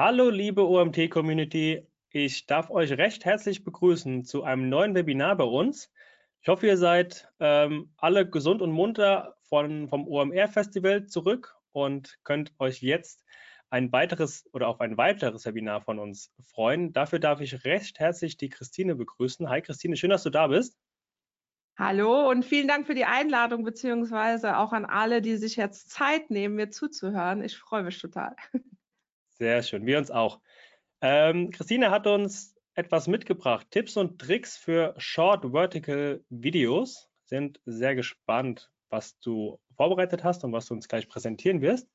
Hallo, liebe OMT-Community. Ich darf euch recht herzlich begrüßen zu einem neuen Webinar bei uns. Ich hoffe, ihr seid ähm, alle gesund und munter von, vom OMR-Festival zurück und könnt euch jetzt ein weiteres oder auf ein weiteres Webinar von uns freuen. Dafür darf ich recht herzlich die Christine begrüßen. Hi Christine, schön, dass du da bist. Hallo und vielen Dank für die Einladung, beziehungsweise auch an alle, die sich jetzt Zeit nehmen, mir zuzuhören. Ich freue mich total. Sehr schön, wir uns auch. Ähm, Christine hat uns etwas mitgebracht. Tipps und Tricks für Short Vertical Videos. Sind sehr gespannt, was du vorbereitet hast und was du uns gleich präsentieren wirst.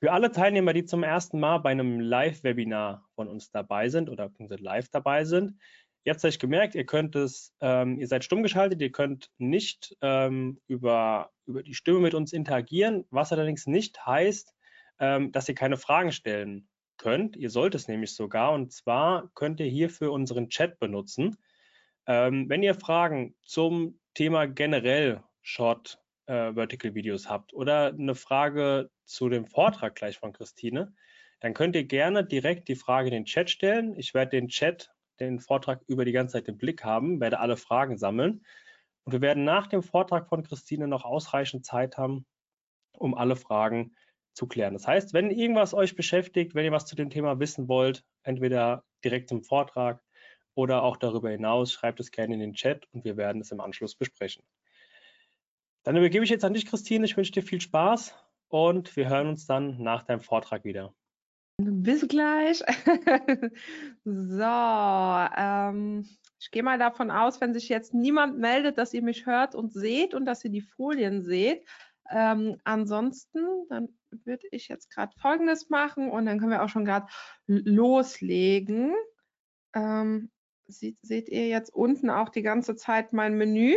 Für alle Teilnehmer, die zum ersten Mal bei einem Live-Webinar von uns dabei sind oder live dabei sind, Ihr habt euch gemerkt, ihr könnt es, ähm, ihr seid stumm geschaltet, ihr könnt nicht ähm, über, über die Stimme mit uns interagieren, was allerdings nicht heißt, ähm, dass ihr keine Fragen stellen könnt. Ihr sollt es nämlich sogar und zwar könnt ihr hierfür unseren Chat benutzen. Ähm, wenn ihr Fragen zum Thema generell Short äh, Vertical Videos habt oder eine Frage zu dem Vortrag gleich von Christine, dann könnt ihr gerne direkt die Frage in den Chat stellen. Ich werde den Chat den Vortrag über die ganze Zeit im Blick haben, werde alle Fragen sammeln. Und wir werden nach dem Vortrag von Christine noch ausreichend Zeit haben, um alle Fragen zu klären. Das heißt, wenn irgendwas euch beschäftigt, wenn ihr was zu dem Thema wissen wollt, entweder direkt im Vortrag oder auch darüber hinaus, schreibt es gerne in den Chat und wir werden es im Anschluss besprechen. Dann übergebe ich jetzt an dich, Christine. Ich wünsche dir viel Spaß und wir hören uns dann nach deinem Vortrag wieder. Bis gleich. so, ähm, ich gehe mal davon aus, wenn sich jetzt niemand meldet, dass ihr mich hört und seht und dass ihr die Folien seht. Ähm, ansonsten, dann würde ich jetzt gerade Folgendes machen und dann können wir auch schon gerade loslegen. Ähm, seht, seht ihr jetzt unten auch die ganze Zeit mein Menü?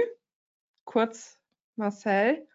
Kurz, Marcel.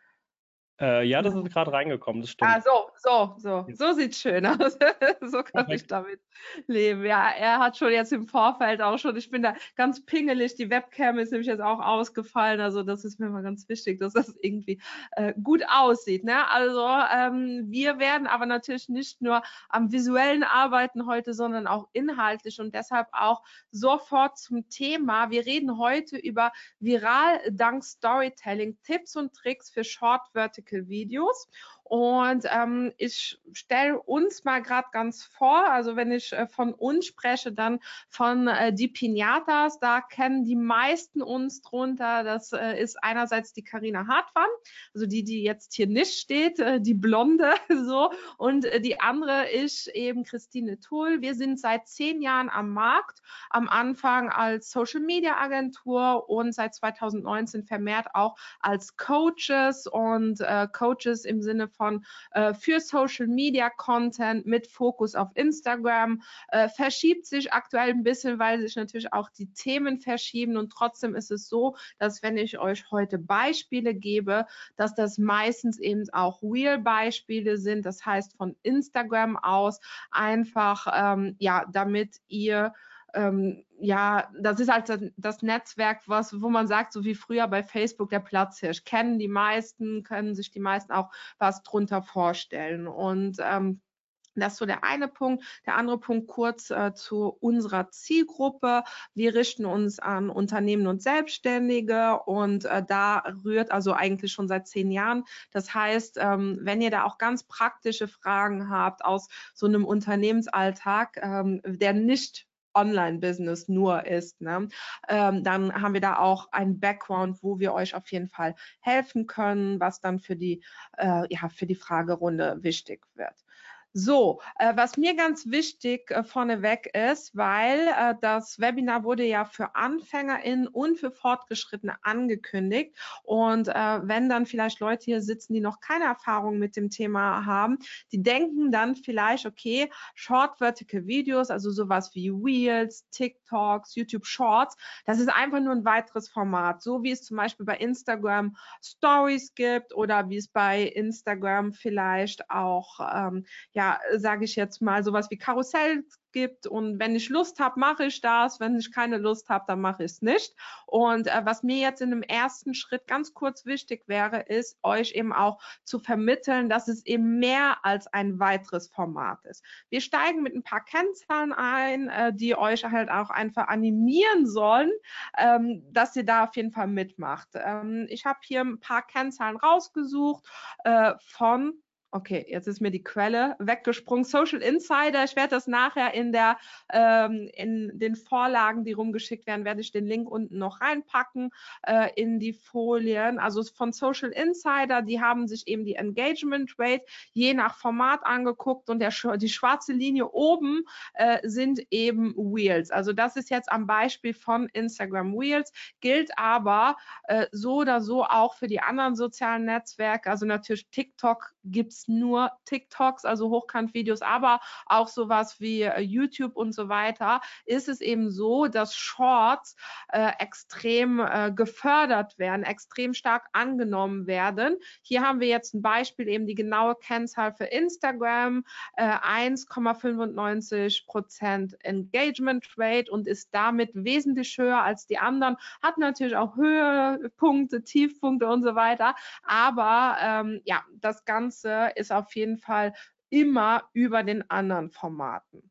Äh, ja, das ist gerade reingekommen, das stimmt. Ah, so, so, so. So sieht schön aus. so kann ich damit leben. Ja, er hat schon jetzt im Vorfeld auch schon, ich bin da ganz pingelig. Die Webcam ist nämlich jetzt auch ausgefallen. Also, das ist mir mal ganz wichtig, dass das irgendwie äh, gut aussieht. Ne? Also, ähm, wir werden aber natürlich nicht nur am visuellen arbeiten heute, sondern auch inhaltlich und deshalb auch sofort zum Thema. Wir reden heute über viral dank Storytelling, Tipps und Tricks für Short Vertical Videos. Und ähm, ich stelle uns mal gerade ganz vor, also wenn ich äh, von uns spreche, dann von äh, die Pinatas, da kennen die meisten uns drunter. Das äh, ist einerseits die Karina Hartmann, also die, die jetzt hier nicht steht, äh, die Blonde so. Und äh, die andere ist eben Christine Tull. Wir sind seit zehn Jahren am Markt, am Anfang als Social Media Agentur und seit 2019 vermehrt auch als Coaches und äh, Coaches im Sinne von äh, für Social Media Content mit Fokus auf Instagram. Äh, verschiebt sich aktuell ein bisschen, weil sich natürlich auch die Themen verschieben und trotzdem ist es so, dass wenn ich euch heute Beispiele gebe, dass das meistens eben auch Real-Beispiele sind, das heißt von Instagram aus einfach, ähm, ja, damit ihr ähm, ja, das ist halt das Netzwerk, was, wo man sagt, so wie früher bei Facebook der Platzhirsch, kennen die meisten, können sich die meisten auch was drunter vorstellen. Und ähm, das ist so der eine Punkt. Der andere Punkt kurz äh, zu unserer Zielgruppe. Wir richten uns an Unternehmen und Selbstständige und äh, da rührt also eigentlich schon seit zehn Jahren. Das heißt, ähm, wenn ihr da auch ganz praktische Fragen habt aus so einem Unternehmensalltag, ähm, der nicht Online-Business nur ist, ne? ähm, dann haben wir da auch einen Background, wo wir euch auf jeden Fall helfen können, was dann für die, äh, ja, für die Fragerunde wichtig wird. So, äh, was mir ganz wichtig äh, vorneweg ist, weil äh, das Webinar wurde ja für AnfängerInnen und für Fortgeschrittene angekündigt. Und äh, wenn dann vielleicht Leute hier sitzen, die noch keine Erfahrung mit dem Thema haben, die denken dann vielleicht, okay, Short Vertical Videos, also sowas wie Reels, TikToks, YouTube Shorts, das ist einfach nur ein weiteres Format, so wie es zum Beispiel bei Instagram Stories gibt oder wie es bei Instagram vielleicht auch, ähm, ja, sage ich jetzt mal, sowas wie Karussell gibt und wenn ich Lust habe, mache ich das, wenn ich keine Lust habe, dann mache ich es nicht. Und äh, was mir jetzt in dem ersten Schritt ganz kurz wichtig wäre, ist euch eben auch zu vermitteln, dass es eben mehr als ein weiteres Format ist. Wir steigen mit ein paar Kennzahlen ein, äh, die euch halt auch einfach animieren sollen, ähm, dass ihr da auf jeden Fall mitmacht. Ähm, ich habe hier ein paar Kennzahlen rausgesucht äh, von Okay, jetzt ist mir die Quelle weggesprungen. Social Insider, ich werde das nachher in, der, ähm, in den Vorlagen, die rumgeschickt werden, werde ich den Link unten noch reinpacken äh, in die Folien. Also von Social Insider, die haben sich eben die Engagement Rate je nach Format angeguckt und der, die schwarze Linie oben äh, sind eben Wheels. Also das ist jetzt am Beispiel von Instagram Wheels, gilt aber äh, so oder so auch für die anderen sozialen Netzwerke. Also natürlich TikTok gibt es nur TikToks, also Hochkant-Videos, aber auch sowas wie äh, YouTube und so weiter, ist es eben so, dass Shorts äh, extrem äh, gefördert werden, extrem stark angenommen werden. Hier haben wir jetzt ein Beispiel, eben die genaue Kennzahl für Instagram, äh, 1,95 Prozent Engagement Rate und ist damit wesentlich höher als die anderen, hat natürlich auch Höhepunkte, Tiefpunkte und so weiter, aber ähm, ja, das Ganze ist auf jeden Fall immer über den anderen Formaten.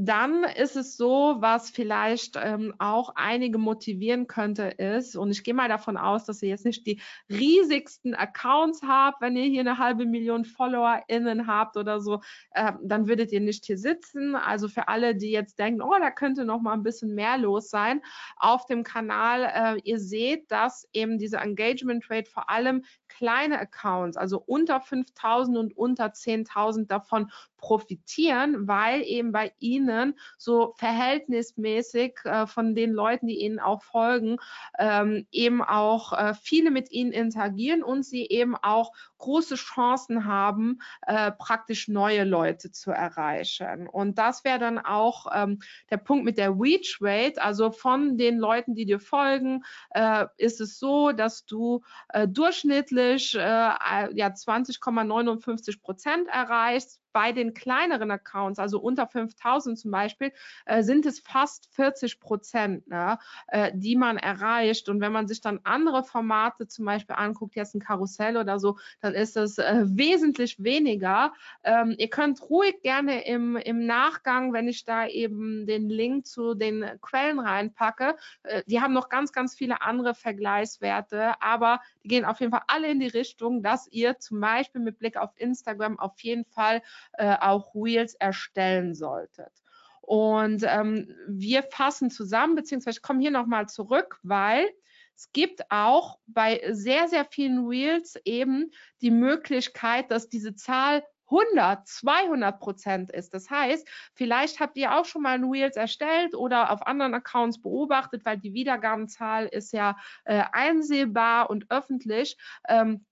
Dann ist es so, was vielleicht ähm, auch einige motivieren könnte, ist, und ich gehe mal davon aus, dass ihr jetzt nicht die riesigsten Accounts habt, wenn ihr hier eine halbe Million FollowerInnen habt oder so, äh, dann würdet ihr nicht hier sitzen. Also für alle, die jetzt denken, oh, da könnte noch mal ein bisschen mehr los sein, auf dem Kanal, äh, ihr seht, dass eben diese Engagement Rate vor allem kleine Accounts, also unter 5000 und unter 10.000 davon profitieren, weil eben bei ihnen so verhältnismäßig äh, von den Leuten, die ihnen auch folgen, ähm, eben auch äh, viele mit ihnen interagieren und sie eben auch große Chancen haben, äh, praktisch neue Leute zu erreichen. Und das wäre dann auch ähm, der Punkt mit der Reach Rate, also von den Leuten, die dir folgen, äh, ist es so, dass du äh, durchschnittlich äh, ja 20,59 Prozent erreichst bei den kleineren Accounts, also unter 5000 zum Beispiel, äh, sind es fast 40 Prozent, ne, äh, die man erreicht. Und wenn man sich dann andere Formate zum Beispiel anguckt, jetzt ein Karussell oder so, dann ist es äh, wesentlich weniger. Ähm, ihr könnt ruhig gerne im, im Nachgang, wenn ich da eben den Link zu den Quellen reinpacke, äh, die haben noch ganz, ganz viele andere Vergleichswerte, aber die gehen auf jeden Fall alle in die Richtung, dass ihr zum Beispiel mit Blick auf Instagram auf jeden Fall äh, auch Reels erstellen solltet. Und ähm, wir fassen zusammen, beziehungsweise ich komme hier nochmal zurück, weil es gibt auch bei sehr, sehr vielen Reels eben die Möglichkeit, dass diese Zahl 100, 200 Prozent ist. Das heißt, vielleicht habt ihr auch schon mal ein Reels erstellt oder auf anderen Accounts beobachtet, weil die Wiedergabenzahl ist ja äh, einsehbar und öffentlich, ähm,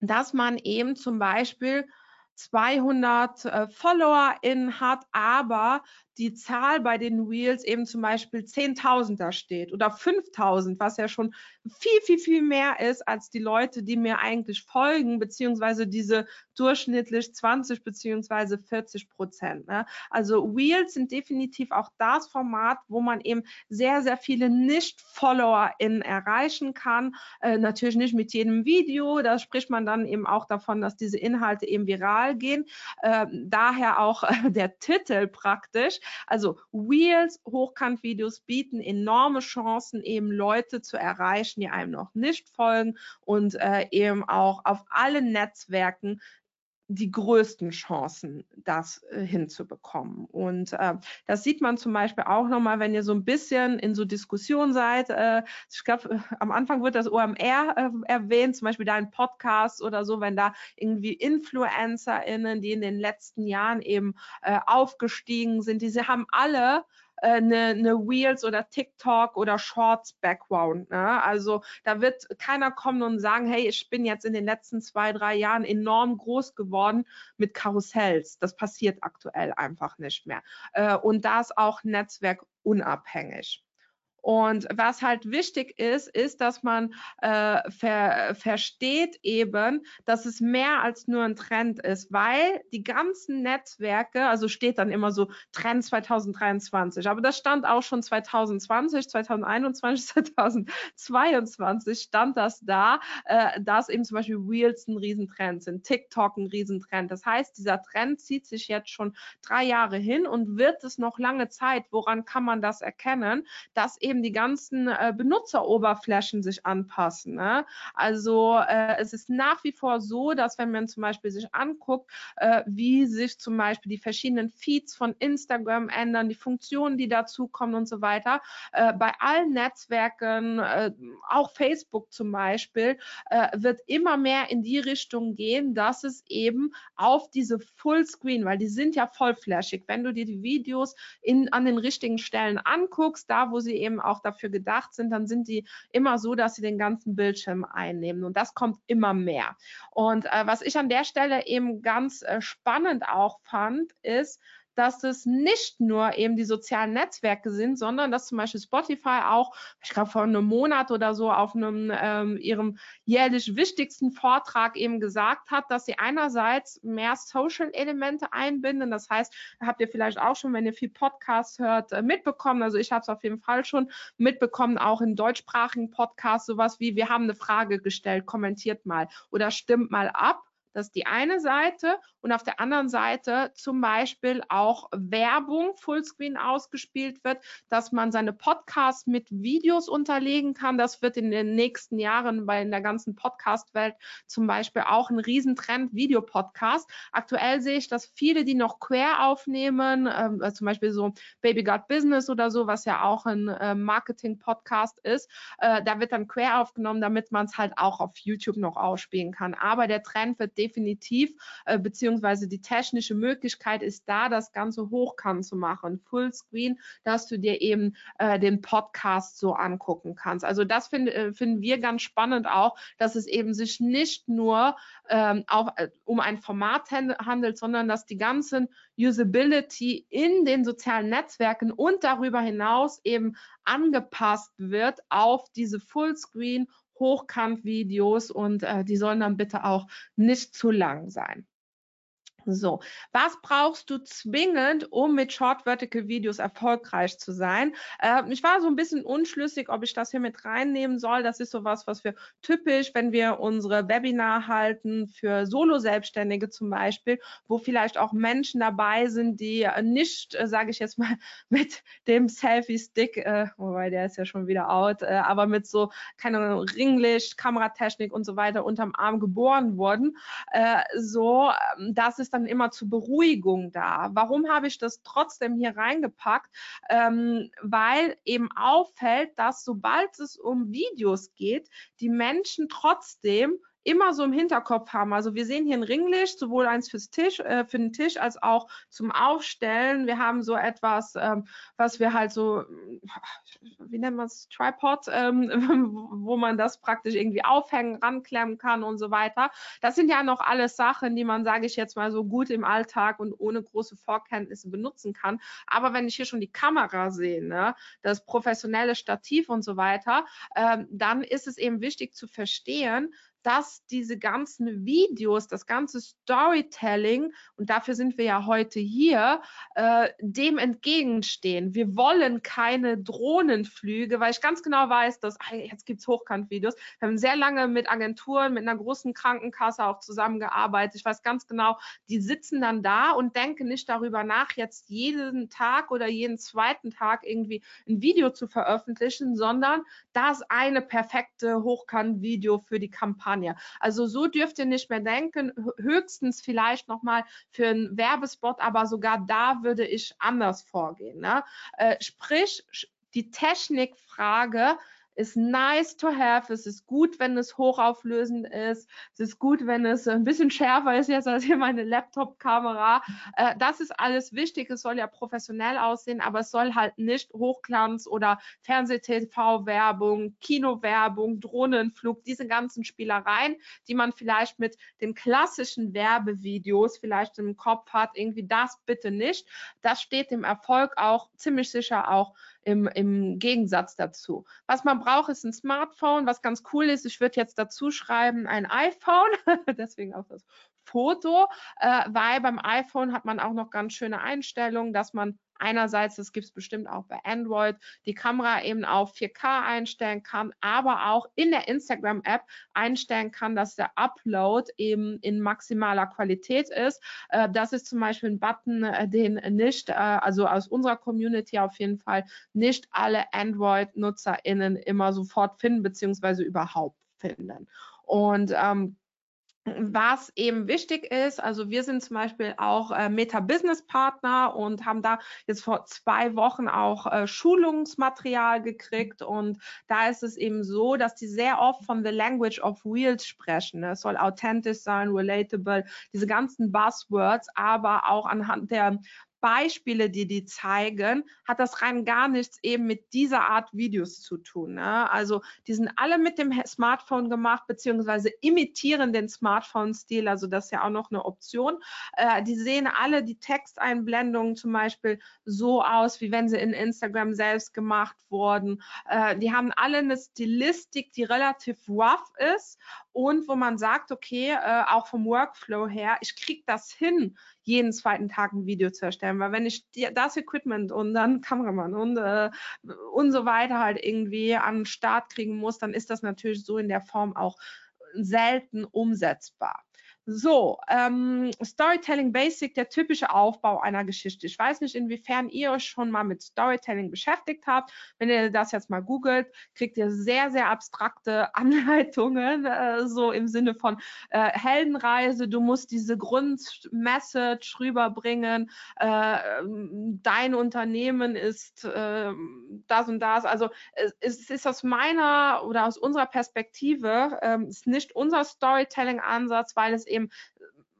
dass man eben zum Beispiel 200 äh, FollowerInnen hat, aber die Zahl bei den Reels eben zum Beispiel 10.000 da steht oder 5.000, was ja schon viel, viel, viel mehr ist als die Leute, die mir eigentlich folgen, beziehungsweise diese durchschnittlich 20 beziehungsweise 40 Prozent. Ne? Also Reels sind definitiv auch das Format, wo man eben sehr, sehr viele Nicht-FollowerInnen erreichen kann. Äh, natürlich nicht mit jedem Video, da spricht man dann eben auch davon, dass diese Inhalte eben viral gehen. Äh, daher auch äh, der Titel praktisch. Also Reels, Hochkant-Videos bieten enorme Chancen, eben Leute zu erreichen, die einem noch nicht folgen und äh, eben auch auf allen Netzwerken die größten Chancen, das äh, hinzubekommen. Und äh, das sieht man zum Beispiel auch nochmal, wenn ihr so ein bisschen in so Diskussion seid. Äh, ich glaube, äh, am Anfang wird das OMR äh, erwähnt, zum Beispiel da ein Podcast oder so, wenn da irgendwie InfluencerInnen, die in den letzten Jahren eben äh, aufgestiegen sind, diese haben alle eine, äh, eine Reels oder TikTok oder Shorts Background. Ne? Also da wird keiner kommen und sagen, hey, ich bin jetzt in den letzten zwei, drei Jahren enorm groß geworden mit Karussells. Das passiert aktuell einfach nicht mehr. Äh, und da ist auch Netzwerk unabhängig. Und was halt wichtig ist, ist, dass man äh, ver versteht eben, dass es mehr als nur ein Trend ist, weil die ganzen Netzwerke, also steht dann immer so Trend 2023, aber das stand auch schon 2020, 2021, 2022 stand das da, äh, dass eben zum Beispiel Reels ein Riesentrend sind, TikTok ein Riesentrend. Das heißt, dieser Trend zieht sich jetzt schon drei Jahre hin und wird es noch lange Zeit. Woran kann man das erkennen? Dass eben die ganzen äh, Benutzeroberflächen sich anpassen. Ne? Also äh, es ist nach wie vor so, dass wenn man zum Beispiel sich anguckt, äh, wie sich zum Beispiel die verschiedenen Feeds von Instagram ändern, die Funktionen, die dazukommen und so weiter, äh, bei allen Netzwerken, äh, auch Facebook zum Beispiel, äh, wird immer mehr in die Richtung gehen, dass es eben auf diese Fullscreen, weil die sind ja vollflächig, wenn du dir die Videos in, an den richtigen Stellen anguckst, da wo sie eben auch dafür gedacht sind, dann sind die immer so, dass sie den ganzen Bildschirm einnehmen und das kommt immer mehr. Und äh, was ich an der Stelle eben ganz äh, spannend auch fand, ist, dass es nicht nur eben die sozialen Netzwerke sind, sondern dass zum Beispiel Spotify auch, ich glaube vor einem Monat oder so auf einem ähm, ihrem jährlich wichtigsten Vortrag eben gesagt hat, dass sie einerseits mehr Social-Elemente einbinden. Das heißt, habt ihr vielleicht auch schon, wenn ihr viel Podcast hört, äh, mitbekommen. Also ich habe es auf jeden Fall schon mitbekommen, auch in deutschsprachigen Podcasts sowas wie, wir haben eine Frage gestellt, kommentiert mal oder stimmt mal ab. Das ist die eine Seite und auf der anderen Seite zum Beispiel auch Werbung Fullscreen ausgespielt wird, dass man seine Podcasts mit Videos unterlegen kann. Das wird in den nächsten Jahren bei in der ganzen Podcast-Welt zum Beispiel auch ein Riesentrend, Videopodcast. Aktuell sehe ich, dass viele, die noch quer aufnehmen, ähm, äh, zum Beispiel so Baby Got Business oder so, was ja auch ein äh, Marketing-Podcast ist, äh, da wird dann quer aufgenommen, damit man es halt auch auf YouTube noch ausspielen kann. Aber der Trend wird definitiv, äh, beziehungsweise die technische Möglichkeit ist da, das Ganze hochkant zu machen, Fullscreen, dass du dir eben äh, den Podcast so angucken kannst. Also das find, äh, finden wir ganz spannend auch, dass es eben sich nicht nur ähm, auch, äh, um ein Format handelt, sondern dass die ganzen Usability in den sozialen Netzwerken und darüber hinaus eben angepasst wird auf diese Fullscreen Hochkant-Videos und äh, die sollen dann bitte auch nicht zu lang sein. So, was brauchst du zwingend, um mit Short Vertical Videos erfolgreich zu sein? Äh, ich war so ein bisschen unschlüssig, ob ich das hier mit reinnehmen soll. Das ist sowas, was wir typisch, wenn wir unsere Webinar halten für Solo-Selbstständige zum Beispiel, wo vielleicht auch Menschen dabei sind, die nicht, äh, sage ich jetzt mal, mit dem Selfie-Stick, äh, wobei der ist ja schon wieder out, äh, aber mit so, keine Ahnung, Ringlicht, Kameratechnik und so weiter unterm Arm geboren wurden. Äh, so, ähm, das ist dann immer zur Beruhigung da. Warum habe ich das trotzdem hier reingepackt? Ähm, weil eben auffällt, dass sobald es um Videos geht, die Menschen trotzdem immer so im Hinterkopf haben. Also wir sehen hier ein Ringlicht, sowohl eins fürs Tisch, äh, für den Tisch als auch zum Aufstellen. Wir haben so etwas, ähm, was wir halt so, wie nennt man es, Tripod, ähm, wo man das praktisch irgendwie aufhängen, ranklemmen kann und so weiter. Das sind ja noch alles Sachen, die man, sage ich jetzt mal, so gut im Alltag und ohne große Vorkenntnisse benutzen kann. Aber wenn ich hier schon die Kamera sehe, ne, das professionelle Stativ und so weiter, ähm, dann ist es eben wichtig zu verstehen, dass diese ganzen Videos, das ganze Storytelling, und dafür sind wir ja heute hier, äh, dem entgegenstehen. Wir wollen keine Drohnenflüge, weil ich ganz genau weiß, dass jetzt gibt es Hochkant-Videos. Wir haben sehr lange mit Agenturen, mit einer großen Krankenkasse auch zusammengearbeitet. Ich weiß ganz genau, die sitzen dann da und denken nicht darüber nach, jetzt jeden Tag oder jeden zweiten Tag irgendwie ein Video zu veröffentlichen, sondern das eine perfekte Hochkant-Video für die Kampagne Kampagne. Also so dürft ihr nicht mehr denken, höchstens vielleicht nochmal für einen Werbespot, aber sogar da würde ich anders vorgehen. Ne? Äh, sprich, die Technikfrage ist nice to have. Es ist gut, wenn es hochauflösend ist. Es ist gut, wenn es ein bisschen schärfer ist jetzt als hier meine Laptop-Kamera. Äh, das ist alles wichtig. Es soll ja professionell aussehen, aber es soll halt nicht Hochglanz oder Fernseh-TV-Werbung, Kino-Werbung, Drohnenflug, diese ganzen Spielereien, die man vielleicht mit den klassischen Werbevideos vielleicht im Kopf hat. Irgendwie das bitte nicht. Das steht dem Erfolg auch ziemlich sicher auch im, im Gegensatz dazu. Was man braucht, ist ein Smartphone. Was ganz cool ist, ich würde jetzt dazu schreiben, ein iPhone, deswegen auch das Foto, äh, weil beim iPhone hat man auch noch ganz schöne Einstellungen, dass man einerseits, das gibt es bestimmt auch bei Android, die Kamera eben auf 4K einstellen kann, aber auch in der Instagram-App einstellen kann, dass der Upload eben in maximaler Qualität ist. Äh, das ist zum Beispiel ein Button, äh, den nicht, äh, also aus unserer Community auf jeden Fall, nicht alle Android-NutzerInnen immer sofort finden, beziehungsweise überhaupt finden. Und ähm, was eben wichtig ist, also wir sind zum Beispiel auch äh, Meta-Business-Partner und haben da jetzt vor zwei Wochen auch äh, Schulungsmaterial gekriegt und da ist es eben so, dass die sehr oft von the language of wheels sprechen. Es soll authentisch sein, relatable, diese ganzen Buzzwords, aber auch anhand der Beispiele, die die zeigen, hat das rein gar nichts eben mit dieser Art Videos zu tun. Ne? Also die sind alle mit dem Smartphone gemacht, beziehungsweise imitieren den Smartphone-Stil, also das ist ja auch noch eine Option. Äh, die sehen alle die Texteinblendungen zum Beispiel so aus, wie wenn sie in Instagram selbst gemacht wurden. Äh, die haben alle eine Stilistik, die relativ rough ist und wo man sagt, okay, äh, auch vom Workflow her, ich kriege das hin, jeden zweiten Tag ein Video zu erstellen, weil wenn ich das Equipment und dann Kameramann und, äh, und so weiter halt irgendwie an den Start kriegen muss, dann ist das natürlich so in der Form auch selten umsetzbar. So, ähm, Storytelling Basic, der typische Aufbau einer Geschichte. Ich weiß nicht, inwiefern ihr euch schon mal mit Storytelling beschäftigt habt. Wenn ihr das jetzt mal googelt, kriegt ihr sehr, sehr abstrakte Anleitungen, äh, so im Sinne von äh, Heldenreise. Du musst diese Grundmessage rüberbringen. Äh, dein Unternehmen ist äh, das und das. Also es ist aus meiner oder aus unserer Perspektive ähm, ist nicht unser Storytelling-Ansatz, weil es eben eben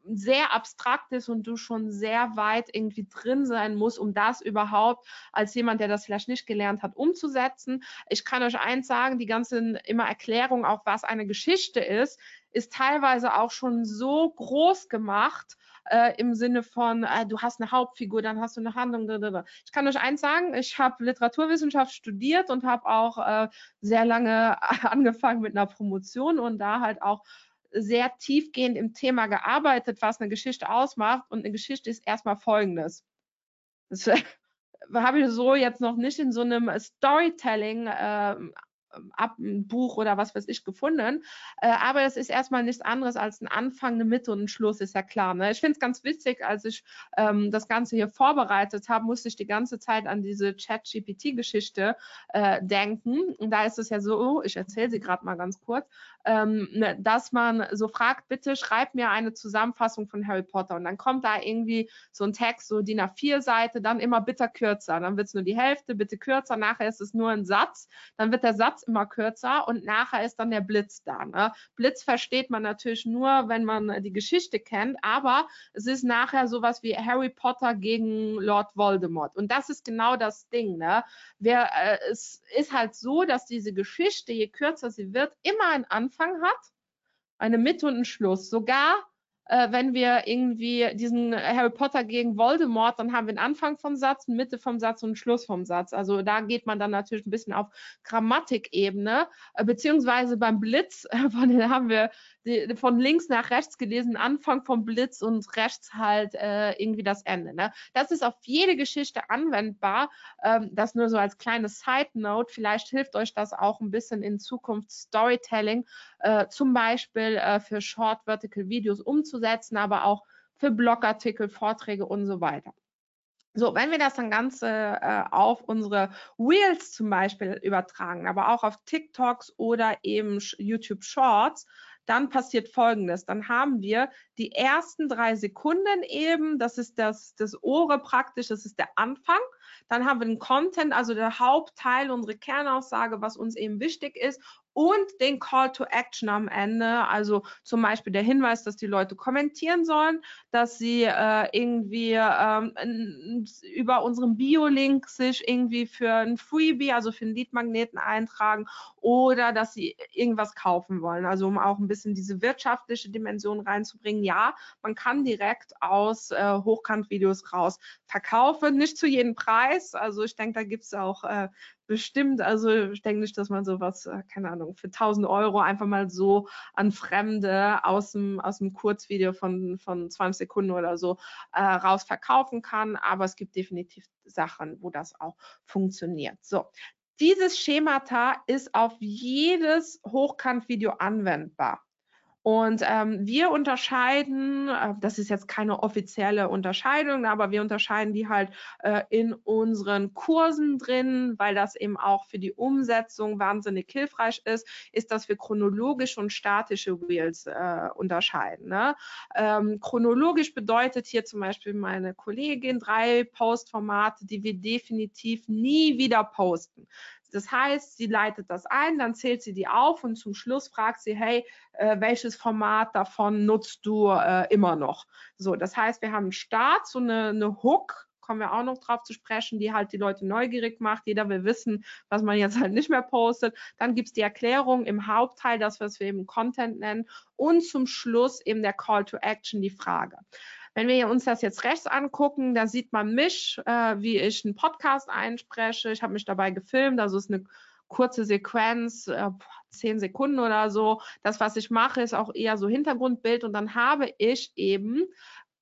sehr abstrakt ist und du schon sehr weit irgendwie drin sein musst, um das überhaupt als jemand, der das vielleicht nicht gelernt hat, umzusetzen. Ich kann euch eins sagen, die ganzen immer Erklärungen, auch was eine Geschichte ist, ist teilweise auch schon so groß gemacht, äh, im Sinne von, äh, du hast eine Hauptfigur, dann hast du eine Handlung. Ich kann euch eins sagen, ich habe Literaturwissenschaft studiert und habe auch äh, sehr lange angefangen mit einer Promotion und da halt auch sehr tiefgehend im Thema gearbeitet, was eine Geschichte ausmacht. Und eine Geschichte ist erstmal folgendes. Das habe ich so jetzt noch nicht in so einem Storytelling äh, ab ein Buch oder was weiß ich gefunden. Äh, aber es ist erstmal nichts anderes als ein Anfang, eine Mitte und ein Schluss, ist ja klar. Ne? Ich finde es ganz witzig, als ich ähm, das Ganze hier vorbereitet habe, musste ich die ganze Zeit an diese Chat-GPT-Geschichte äh, denken. Und da ist es ja so, ich erzähle sie gerade mal ganz kurz, ähm, ne, dass man so fragt, bitte schreib mir eine Zusammenfassung von Harry Potter. Und dann kommt da irgendwie so ein Text, so DIN A4-Seite, dann immer bitte kürzer. Dann wird es nur die Hälfte, bitte kürzer. Nachher ist es nur ein Satz. Dann wird der Satz immer kürzer und nachher ist dann der Blitz da. Ne? Blitz versteht man natürlich nur, wenn man die Geschichte kennt, aber es ist nachher sowas wie Harry Potter gegen Lord Voldemort. Und das ist genau das Ding. Ne? Wer, äh, es ist halt so, dass diese Geschichte, je kürzer sie wird, immer einen Anfang hat, eine Mitte und einen Schluss. Sogar äh, wenn wir irgendwie diesen Harry Potter gegen Voldemort, dann haben wir einen Anfang vom Satz, Mitte vom Satz und Schluss vom Satz. Also da geht man dann natürlich ein bisschen auf Grammatikebene, äh, beziehungsweise beim Blitz, äh, von den haben wir die, von links nach rechts gelesen, Anfang vom Blitz und rechts halt äh, irgendwie das Ende. Ne? Das ist auf jede Geschichte anwendbar. Ähm, das nur so als kleine Side Note. Vielleicht hilft euch das auch ein bisschen in Zukunft Storytelling, äh, zum Beispiel äh, für Short Vertical Videos umzusetzen, aber auch für Blogartikel, Vorträge und so weiter. So, wenn wir das dann Ganze äh, auf unsere Reels zum Beispiel übertragen, aber auch auf TikToks oder eben YouTube Shorts, dann passiert Folgendes. Dann haben wir die ersten drei Sekunden eben, das ist das, das Ohre praktisch, das ist der Anfang. Dann haben wir den Content, also der Hauptteil, unsere Kernaussage, was uns eben wichtig ist. Und den Call to Action am Ende, also zum Beispiel der Hinweis, dass die Leute kommentieren sollen, dass sie äh, irgendwie ähm, über unseren Bio-Link sich irgendwie für ein Freebie, also für einen Lead-Magneten eintragen oder dass sie irgendwas kaufen wollen, also um auch ein bisschen diese wirtschaftliche Dimension reinzubringen. Ja, man kann direkt aus äh, Hochkant-Videos raus verkaufen, nicht zu jedem Preis, also ich denke, da gibt es auch äh, bestimmt, also ich denke nicht, dass man sowas, äh, keine Ahnung, für 1000 Euro einfach mal so an Fremde aus dem, aus dem Kurzvideo von, von 20 Sekunden oder so äh, raus verkaufen kann, aber es gibt definitiv Sachen, wo das auch funktioniert. So, dieses Schemata ist auf jedes Hochkant-Video anwendbar. Und ähm, wir unterscheiden, äh, das ist jetzt keine offizielle Unterscheidung, aber wir unterscheiden die halt äh, in unseren Kursen drin, weil das eben auch für die Umsetzung wahnsinnig hilfreich ist, ist, dass wir chronologische und statische Wheels äh, unterscheiden. Ne? Ähm, chronologisch bedeutet hier zum Beispiel meine Kollegin drei Postformate, die wir definitiv nie wieder posten. Das heißt, sie leitet das ein, dann zählt sie die auf und zum Schluss fragt sie, hey, äh, welches Format davon nutzt du äh, immer noch? So, das heißt, wir haben einen Start, so eine, eine Hook, kommen wir auch noch drauf zu sprechen, die halt die Leute neugierig macht. Jeder will wissen, was man jetzt halt nicht mehr postet. Dann gibt es die Erklärung im Hauptteil, das, was wir eben Content nennen. Und zum Schluss eben der Call to Action, die Frage. Wenn wir uns das jetzt rechts angucken, da sieht man mich, äh, wie ich einen Podcast einspreche. Ich habe mich dabei gefilmt, also ist eine kurze Sequenz, äh, zehn Sekunden oder so. Das, was ich mache, ist auch eher so Hintergrundbild und dann habe ich eben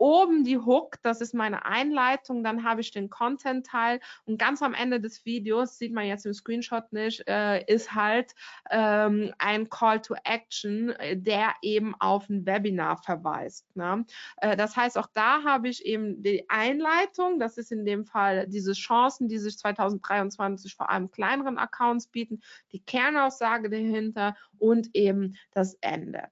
oben die Hook, das ist meine Einleitung, dann habe ich den Content-Teil und ganz am Ende des Videos, sieht man jetzt im Screenshot nicht, äh, ist halt ähm, ein Call to Action, äh, der eben auf ein Webinar verweist. Ne? Äh, das heißt, auch da habe ich eben die Einleitung, das ist in dem Fall diese Chancen, die sich 2023 vor allem kleineren Accounts bieten, die Kernaussage dahinter und eben das Ende.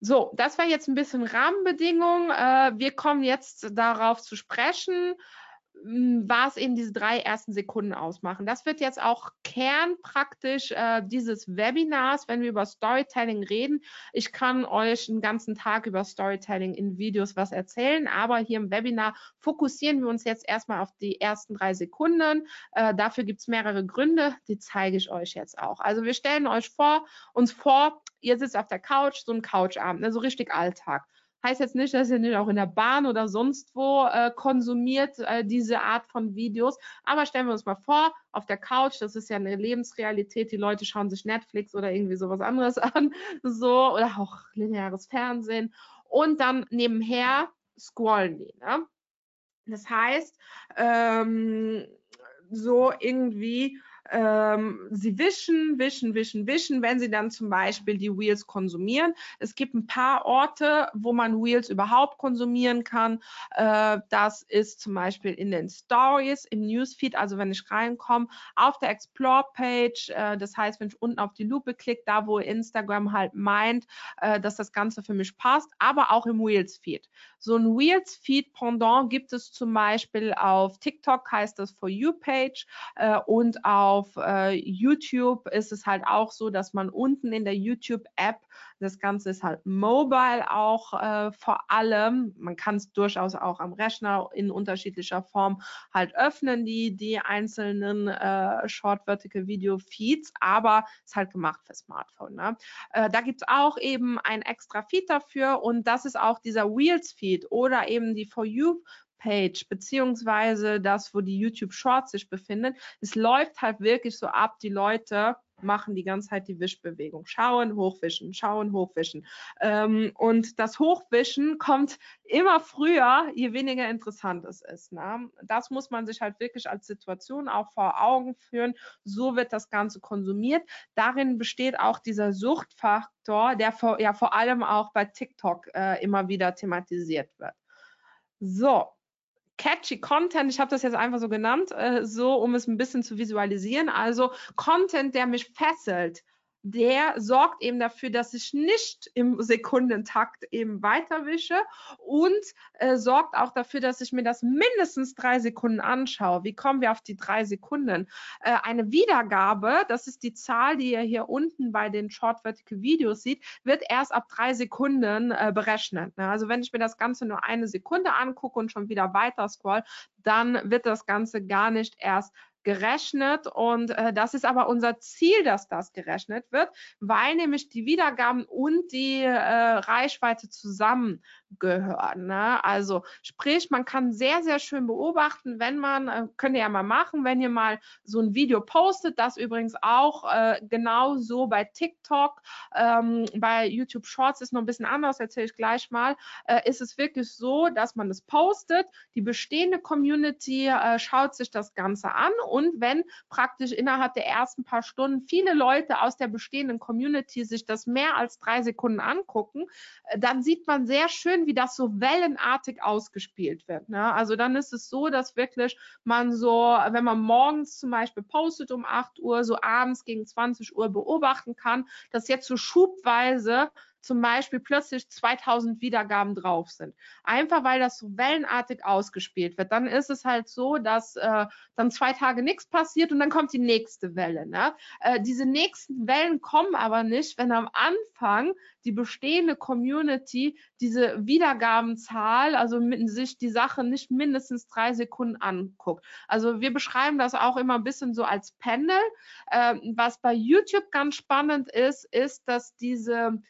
So, das war jetzt ein bisschen Rahmenbedingungen. Äh, wir kommen jetzt darauf zu sprechen, was eben diese drei ersten Sekunden ausmachen. Das wird jetzt auch Kern praktisch äh, dieses Webinars, wenn wir über Storytelling reden. Ich kann euch einen ganzen Tag über Storytelling in Videos was erzählen, aber hier im Webinar fokussieren wir uns jetzt erstmal auf die ersten drei Sekunden. Äh, dafür gibt es mehrere Gründe, die zeige ich euch jetzt auch. Also wir stellen euch vor, uns vor, ihr sitzt auf der Couch, so ein Couchabend, ne, so richtig Alltag. Heißt jetzt nicht, dass ihr nicht auch in der Bahn oder sonst wo äh, konsumiert äh, diese Art von Videos. Aber stellen wir uns mal vor, auf der Couch, das ist ja eine Lebensrealität, die Leute schauen sich Netflix oder irgendwie sowas anderes an, so, oder auch lineares Fernsehen. Und dann nebenher scrollen die. Ne? Das heißt, ähm, so irgendwie ähm, sie wischen, wischen, wischen, wischen, wenn sie dann zum Beispiel die Wheels konsumieren. Es gibt ein paar Orte, wo man Wheels überhaupt konsumieren kann. Äh, das ist zum Beispiel in den Stories, im Newsfeed, also wenn ich reinkomme, auf der Explore-Page. Äh, das heißt, wenn ich unten auf die Lupe klicke, da wo Instagram halt meint, äh, dass das Ganze für mich passt, aber auch im Wheels-Feed. So ein Wheels-Feed-Pendant gibt es zum Beispiel auf TikTok, heißt das For You-Page äh, und auf auf äh, YouTube ist es halt auch so, dass man unten in der YouTube-App, das Ganze ist halt mobile auch äh, vor allem, man kann es durchaus auch am Rechner in unterschiedlicher Form halt öffnen, die, die einzelnen äh, Short Vertical Video Feeds, aber ist halt gemacht für Smartphone. Ne? Äh, da gibt es auch eben ein extra Feed dafür und das ist auch dieser Wheels Feed oder eben die For You Page, beziehungsweise das, wo die YouTube Shorts sich befinden. Es läuft halt wirklich so ab, die Leute machen die ganze Zeit die Wischbewegung. Schauen, hochwischen, schauen, hochwischen. Ähm, und das Hochwischen kommt immer früher, je weniger interessant es ist. Ne? Das muss man sich halt wirklich als Situation auch vor Augen führen. So wird das Ganze konsumiert. Darin besteht auch dieser Suchtfaktor, der vor, ja vor allem auch bei TikTok äh, immer wieder thematisiert wird. So, catchy Content, ich habe das jetzt einfach so genannt, äh, so um es ein bisschen zu visualisieren. Also Content, der mich fesselt, der sorgt eben dafür, dass ich nicht im Sekundentakt eben weiterwische und äh, sorgt auch dafür, dass ich mir das mindestens drei Sekunden anschaue. Wie kommen wir auf die drei Sekunden? Äh, eine Wiedergabe, das ist die Zahl, die ihr hier unten bei den Short Vertical Videos sieht, wird erst ab drei Sekunden äh, berechnet. Ne? Also wenn ich mir das Ganze nur eine Sekunde angucke und schon wieder weiter scroll, dann wird das Ganze gar nicht erst gerechnet. Und äh, das ist aber unser Ziel, dass das gerechnet wird, weil nämlich die Wiedergaben und die äh, Reichweite zusammengehören. Ne? Also sprich, man kann sehr, sehr schön beobachten, wenn man, äh, könnt ihr ja mal machen, wenn ihr mal so ein Video postet, das übrigens auch äh, genau so bei TikTok, ähm, bei YouTube Shorts ist noch ein bisschen anders, erzähle ich gleich mal, äh, ist es wirklich so, dass man das postet, die bestehende Community äh, schaut sich das Ganze an und wenn praktisch innerhalb der ersten paar Stunden viele Leute aus der bestehenden Community sich das mehr als drei Sekunden angucken, äh, dann sieht man sehr schön, wie das so wellenartig ausgespielt wird. Ne? Also dann ist es so, dass wirklich man so, wenn man morgens zum Beispiel postet um 8 Uhr, so abends gegen 20 Uhr beobachten kann, dass jetzt so schubweise zum Beispiel plötzlich 2000 Wiedergaben drauf sind. Einfach weil das so wellenartig ausgespielt wird. Dann ist es halt so, dass äh, dann zwei Tage nichts passiert und dann kommt die nächste Welle. Ne? Äh, diese nächsten Wellen kommen aber nicht, wenn am Anfang die bestehende Community diese Wiedergabenzahl, also mit sich die Sache nicht mindestens drei Sekunden anguckt. Also wir beschreiben das auch immer ein bisschen so als Pendel. Äh, was bei YouTube ganz spannend ist, ist, dass diese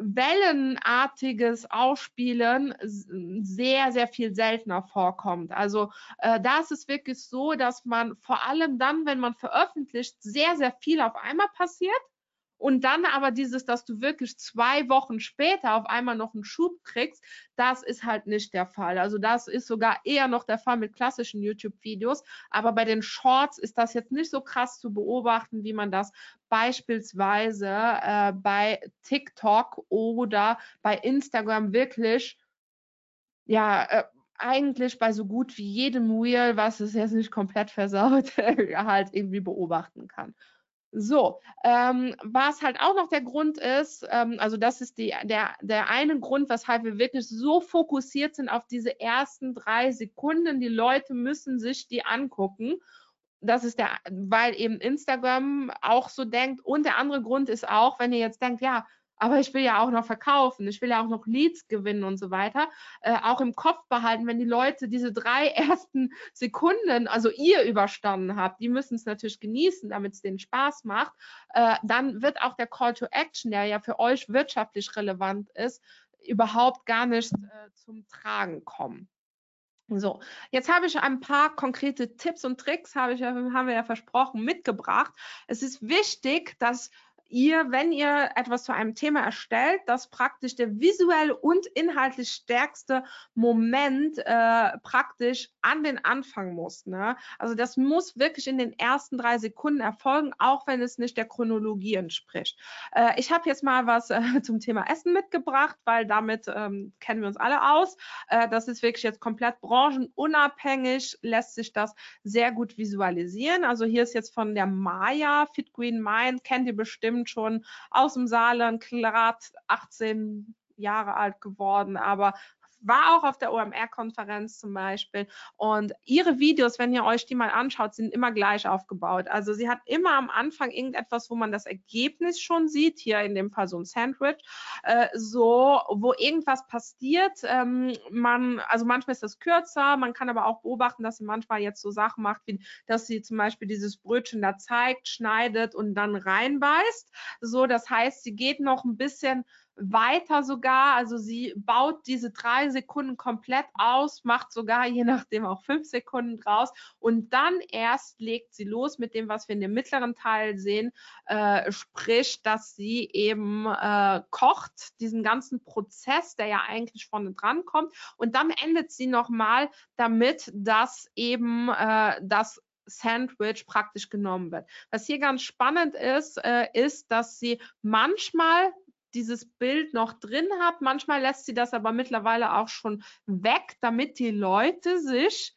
wellenartiges Ausspielen sehr, sehr viel seltener vorkommt. Also äh, da ist es wirklich so, dass man vor allem dann, wenn man veröffentlicht, sehr, sehr viel auf einmal passiert und dann aber dieses, dass du wirklich zwei Wochen später auf einmal noch einen Schub kriegst, das ist halt nicht der Fall. Also das ist sogar eher noch der Fall mit klassischen YouTube-Videos. Aber bei den Shorts ist das jetzt nicht so krass zu beobachten, wie man das beispielsweise äh, bei TikTok oder bei Instagram wirklich ja, äh, eigentlich bei so gut wie jedem Reel, was es jetzt nicht komplett versaut, halt irgendwie beobachten kann. So, ähm, was halt auch noch der Grund ist, ähm, also das ist die, der, der eine Grund, weshalb wir wirklich so fokussiert sind auf diese ersten drei Sekunden. Die Leute müssen sich die angucken. Das ist der, weil eben Instagram auch so denkt. Und der andere Grund ist auch, wenn ihr jetzt denkt, ja, aber ich will ja auch noch verkaufen, ich will ja auch noch Leads gewinnen und so weiter, äh, auch im Kopf behalten, wenn die Leute diese drei ersten Sekunden, also ihr überstanden habt, die müssen es natürlich genießen, damit es denen Spaß macht, äh, dann wird auch der Call to Action, der ja für euch wirtschaftlich relevant ist, überhaupt gar nicht äh, zum Tragen kommen. So, jetzt habe ich ein paar konkrete Tipps und Tricks, habe ich, haben wir ja versprochen, mitgebracht. Es ist wichtig, dass ihr, wenn ihr etwas zu einem Thema erstellt, das praktisch der visuell und inhaltlich stärkste Moment äh, praktisch an den Anfang muss. Ne? Also das muss wirklich in den ersten drei Sekunden erfolgen, auch wenn es nicht der Chronologie entspricht. Äh, ich habe jetzt mal was äh, zum Thema Essen mitgebracht, weil damit ähm, kennen wir uns alle aus. Äh, das ist wirklich jetzt komplett branchenunabhängig, lässt sich das sehr gut visualisieren. Also hier ist jetzt von der Maya Fit Green Mind, kennt ihr bestimmt bestimmt schon aus dem Saarland, gerade 18 Jahre alt geworden, aber war auch auf der OMR-Konferenz zum Beispiel. Und ihre Videos, wenn ihr euch die mal anschaut, sind immer gleich aufgebaut. Also sie hat immer am Anfang irgendetwas, wo man das Ergebnis schon sieht, hier in dem Fall so ein Sandwich, äh, so, wo irgendwas passiert. Ähm, man, also manchmal ist das kürzer, man kann aber auch beobachten, dass sie manchmal jetzt so Sachen macht, wie dass sie zum Beispiel dieses Brötchen da zeigt, schneidet und dann reinbeißt. So, das heißt, sie geht noch ein bisschen weiter sogar. Also sie baut diese drei Sekunden komplett aus, macht sogar je nachdem auch fünf Sekunden draus und dann erst legt sie los mit dem, was wir in dem mittleren Teil sehen, äh, sprich, dass sie eben äh, kocht, diesen ganzen Prozess, der ja eigentlich vorne dran kommt und dann endet sie nochmal damit, dass eben äh, das Sandwich praktisch genommen wird. Was hier ganz spannend ist, äh, ist, dass sie manchmal dieses Bild noch drin hat. Manchmal lässt sie das aber mittlerweile auch schon weg, damit die Leute sich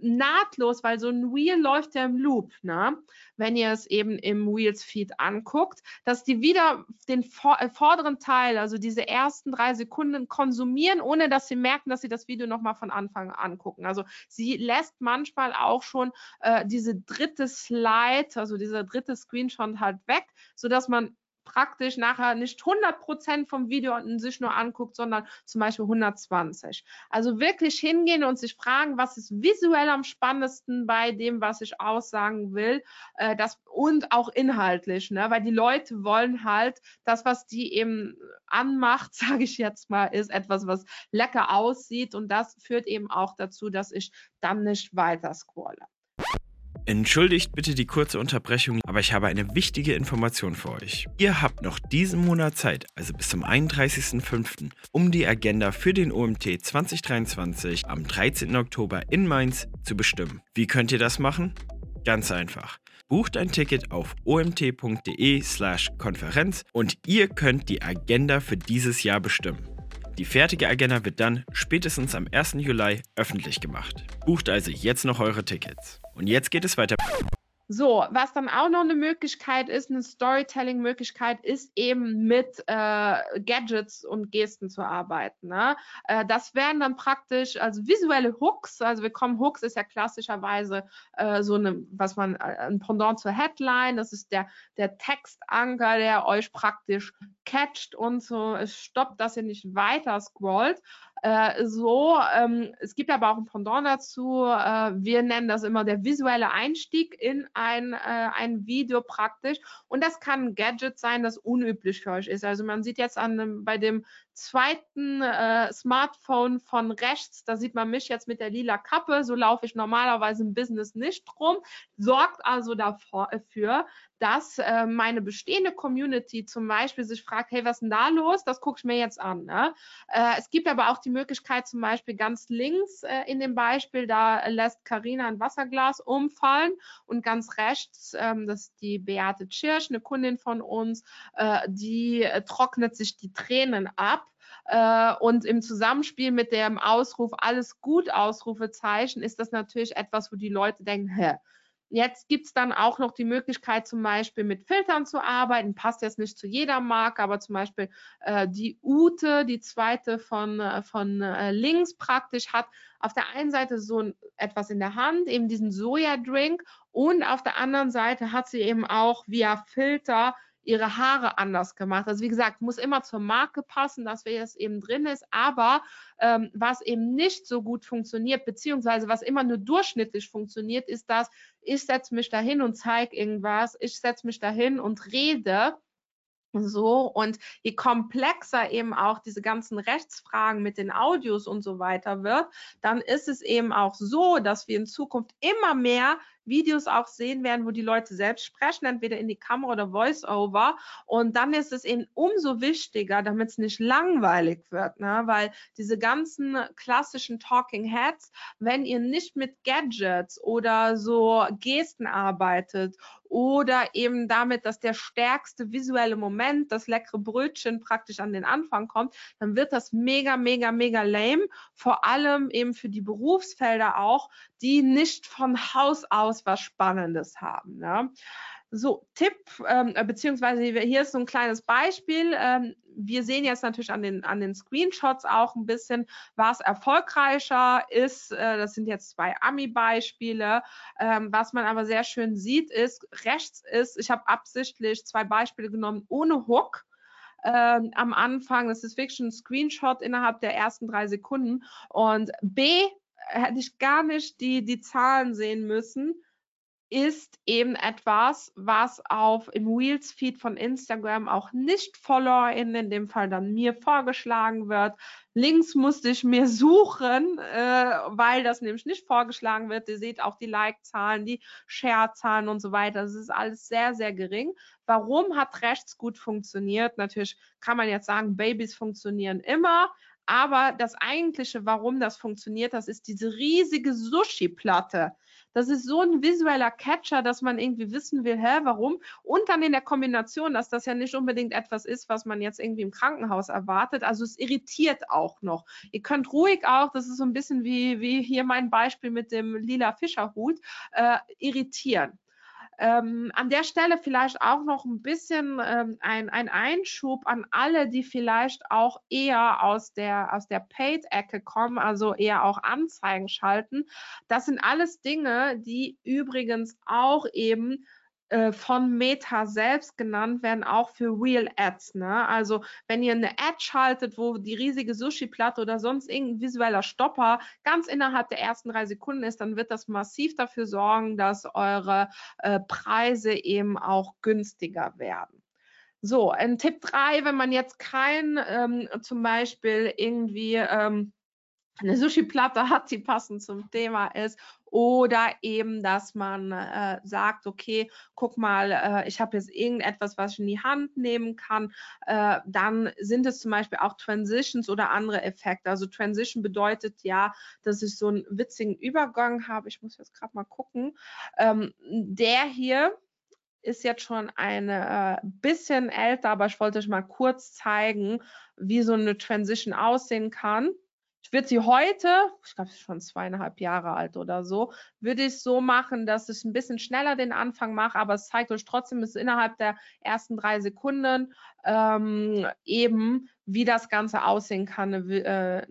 nahtlos, weil so ein Wheel läuft ja im Loop, ne? wenn ihr es eben im Wheels Feed anguckt, dass die wieder den äh, vorderen Teil, also diese ersten drei Sekunden konsumieren, ohne dass sie merken, dass sie das Video nochmal von Anfang an angucken. Also sie lässt manchmal auch schon äh, diese dritte Slide, also dieser dritte Screenshot halt weg, sodass man praktisch nachher nicht 100% vom Video sich nur anguckt, sondern zum Beispiel 120. Also wirklich hingehen und sich fragen, was ist visuell am spannendsten bei dem, was ich aussagen will, äh, das, und auch inhaltlich, ne? weil die Leute wollen halt das, was die eben anmacht, sage ich jetzt mal, ist etwas, was lecker aussieht und das führt eben auch dazu, dass ich dann nicht weiter scrolle. Entschuldigt bitte die kurze Unterbrechung, aber ich habe eine wichtige Information für euch. Ihr habt noch diesen Monat Zeit, also bis zum 31.05., um die Agenda für den OMT 2023 am 13. Oktober in Mainz zu bestimmen. Wie könnt ihr das machen? Ganz einfach. Bucht ein Ticket auf omt.de/slash Konferenz und ihr könnt die Agenda für dieses Jahr bestimmen. Die fertige Agenda wird dann spätestens am 1. Juli öffentlich gemacht. Bucht also jetzt noch eure Tickets. Und jetzt geht es weiter. So, was dann auch noch eine Möglichkeit ist, eine Storytelling-Möglichkeit, ist eben mit äh, Gadgets und Gesten zu arbeiten. Ne? Äh, das wären dann praktisch also visuelle Hooks. Also wir kommen, Hooks ist ja klassischerweise äh, so eine, was man, äh, ein Pendant zur Headline. Das ist der, der Textanker, der euch praktisch catcht und so es stoppt, dass ihr nicht weiter scrollt. Äh, so, ähm, es gibt aber auch ein Pendant dazu. Äh, wir nennen das immer der visuelle Einstieg in ein, äh, ein Video praktisch. Und das kann ein Gadget sein, das unüblich für euch ist. Also man sieht jetzt an bei dem zweiten äh, Smartphone von rechts, da sieht man mich jetzt mit der lila Kappe. So laufe ich normalerweise im Business nicht rum. Sorgt also dafür, dass äh, meine bestehende Community zum Beispiel sich fragt, hey, was ist denn da los? Das gucke ich mir jetzt an. Ne? Äh, es gibt aber auch die Möglichkeit, zum Beispiel ganz links äh, in dem Beispiel, da lässt Karina ein Wasserglas umfallen und ganz rechts, ähm, das ist die Beate Tschirsch, eine Kundin von uns, äh, die äh, trocknet sich die Tränen ab äh, und im Zusammenspiel mit dem Ausruf alles gut Ausrufezeichen ist das natürlich etwas, wo die Leute denken, hä, Jetzt gibt es dann auch noch die Möglichkeit, zum Beispiel mit Filtern zu arbeiten. Passt jetzt nicht zu jeder Marke, aber zum Beispiel äh, die Ute, die zweite von, äh, von äh, links praktisch, hat auf der einen Seite so ein, etwas in der Hand, eben diesen Sojadrink, und auf der anderen Seite hat sie eben auch via Filter ihre Haare anders gemacht. Also wie gesagt, muss immer zur Marke passen, dass wer es eben drin ist. Aber ähm, was eben nicht so gut funktioniert, beziehungsweise was immer nur durchschnittlich funktioniert, ist das, ich setze mich dahin und zeige irgendwas, ich setze mich dahin und rede. So, und je komplexer eben auch diese ganzen Rechtsfragen mit den Audios und so weiter wird, dann ist es eben auch so, dass wir in Zukunft immer mehr Videos auch sehen werden, wo die Leute selbst sprechen, entweder in die Kamera oder Voice-Over. Und dann ist es eben umso wichtiger, damit es nicht langweilig wird, ne? weil diese ganzen klassischen Talking Heads, wenn ihr nicht mit Gadgets oder so Gesten arbeitet oder eben damit, dass der stärkste visuelle Moment, das leckere Brötchen praktisch an den Anfang kommt, dann wird das mega, mega, mega lame. Vor allem eben für die Berufsfelder auch, die nicht von Haus aus was Spannendes haben. Ne? So, Tipp, ähm, beziehungsweise hier ist so ein kleines Beispiel. Ähm, wir sehen jetzt natürlich an den, an den Screenshots auch ein bisschen, was erfolgreicher ist. Äh, das sind jetzt zwei Ami-Beispiele. Ähm, was man aber sehr schön sieht, ist, rechts ist, ich habe absichtlich zwei Beispiele genommen ohne Hook. Ähm, am Anfang, das ist wirklich ein Screenshot innerhalb der ersten drei Sekunden. Und B, hätte ich gar nicht die, die Zahlen sehen müssen ist eben etwas, was auf im Wheels Feed von Instagram auch nicht FollowerInnen, in dem Fall dann mir vorgeschlagen wird. Links musste ich mir suchen, äh, weil das nämlich nicht vorgeschlagen wird. Ihr seht auch die Like-Zahlen, die Share-Zahlen und so weiter. Das ist alles sehr, sehr gering. Warum hat rechts gut funktioniert? Natürlich kann man jetzt sagen, Babys funktionieren immer. Aber das eigentliche, warum das funktioniert, das ist diese riesige Sushi-Platte. Das ist so ein visueller Catcher, dass man irgendwie wissen will, hä, warum? Und dann in der Kombination, dass das ja nicht unbedingt etwas ist, was man jetzt irgendwie im Krankenhaus erwartet. Also es irritiert auch noch. Ihr könnt ruhig auch, das ist so ein bisschen wie, wie hier mein Beispiel mit dem lila Fischerhut, äh, irritieren. Ähm, an der Stelle vielleicht auch noch ein bisschen ähm, ein, ein Einschub an alle, die vielleicht auch eher aus der, aus der Paid-Ecke kommen, also eher auch Anzeigen schalten. Das sind alles Dinge, die übrigens auch eben äh, von Meta selbst genannt werden, auch für Real Ads. Ne? Also wenn ihr eine Ad schaltet, wo die riesige Sushi-Platte oder sonst irgendein visueller Stopper ganz innerhalb der ersten drei Sekunden ist, dann wird das massiv dafür sorgen, dass eure äh, Preise eben auch günstiger werden. So, ein Tipp 3, wenn man jetzt kein ähm, zum Beispiel irgendwie ähm, eine Sushi-Platte hat, die passend zum Thema ist oder eben, dass man äh, sagt, okay, guck mal, äh, ich habe jetzt irgendetwas, was ich in die Hand nehmen kann. Äh, dann sind es zum Beispiel auch Transitions oder andere Effekte. Also Transition bedeutet ja, dass ich so einen witzigen Übergang habe. Ich muss jetzt gerade mal gucken. Ähm, der hier ist jetzt schon ein äh, bisschen älter, aber ich wollte euch mal kurz zeigen, wie so eine Transition aussehen kann. Würde sie heute, ich glaube, schon zweieinhalb Jahre alt oder so, würde ich so machen, dass ich ein bisschen schneller den Anfang mache, aber es zeigt euch trotzdem, es innerhalb der ersten drei Sekunden ähm, eben, wie das Ganze aussehen kann, äh,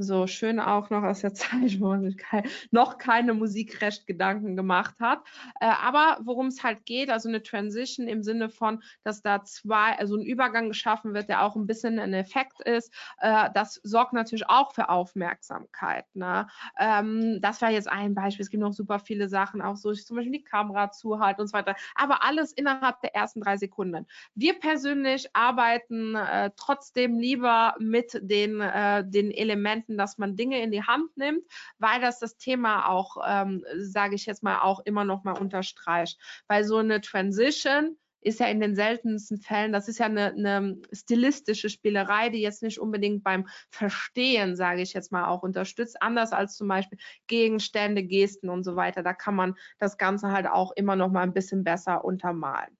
So schön auch noch aus der Zeit, wo man sich kein, noch keine Musikrecht-Gedanken gemacht hat. Äh, aber worum es halt geht, also eine Transition im Sinne von, dass da zwei, also ein Übergang geschaffen wird, der auch ein bisschen ein Effekt ist, äh, das sorgt natürlich auch für Aufmerksamkeit. Ne? Ähm, das war jetzt ein Beispiel. Es gibt noch super viele Sachen, auch so zum Beispiel die Kamera zuhalten und so weiter. Aber alles innerhalb der ersten drei Sekunden. Wir persönlich arbeiten äh, trotzdem lieber mit den, äh, den Elementen, Momenten, dass man Dinge in die Hand nimmt, weil das das Thema auch, ähm, sage ich jetzt mal, auch immer noch mal unterstreicht. Weil so eine Transition ist ja in den seltensten Fällen, das ist ja eine, eine stilistische Spielerei, die jetzt nicht unbedingt beim Verstehen, sage ich jetzt mal, auch unterstützt, anders als zum Beispiel Gegenstände, Gesten und so weiter. Da kann man das Ganze halt auch immer noch mal ein bisschen besser untermalen.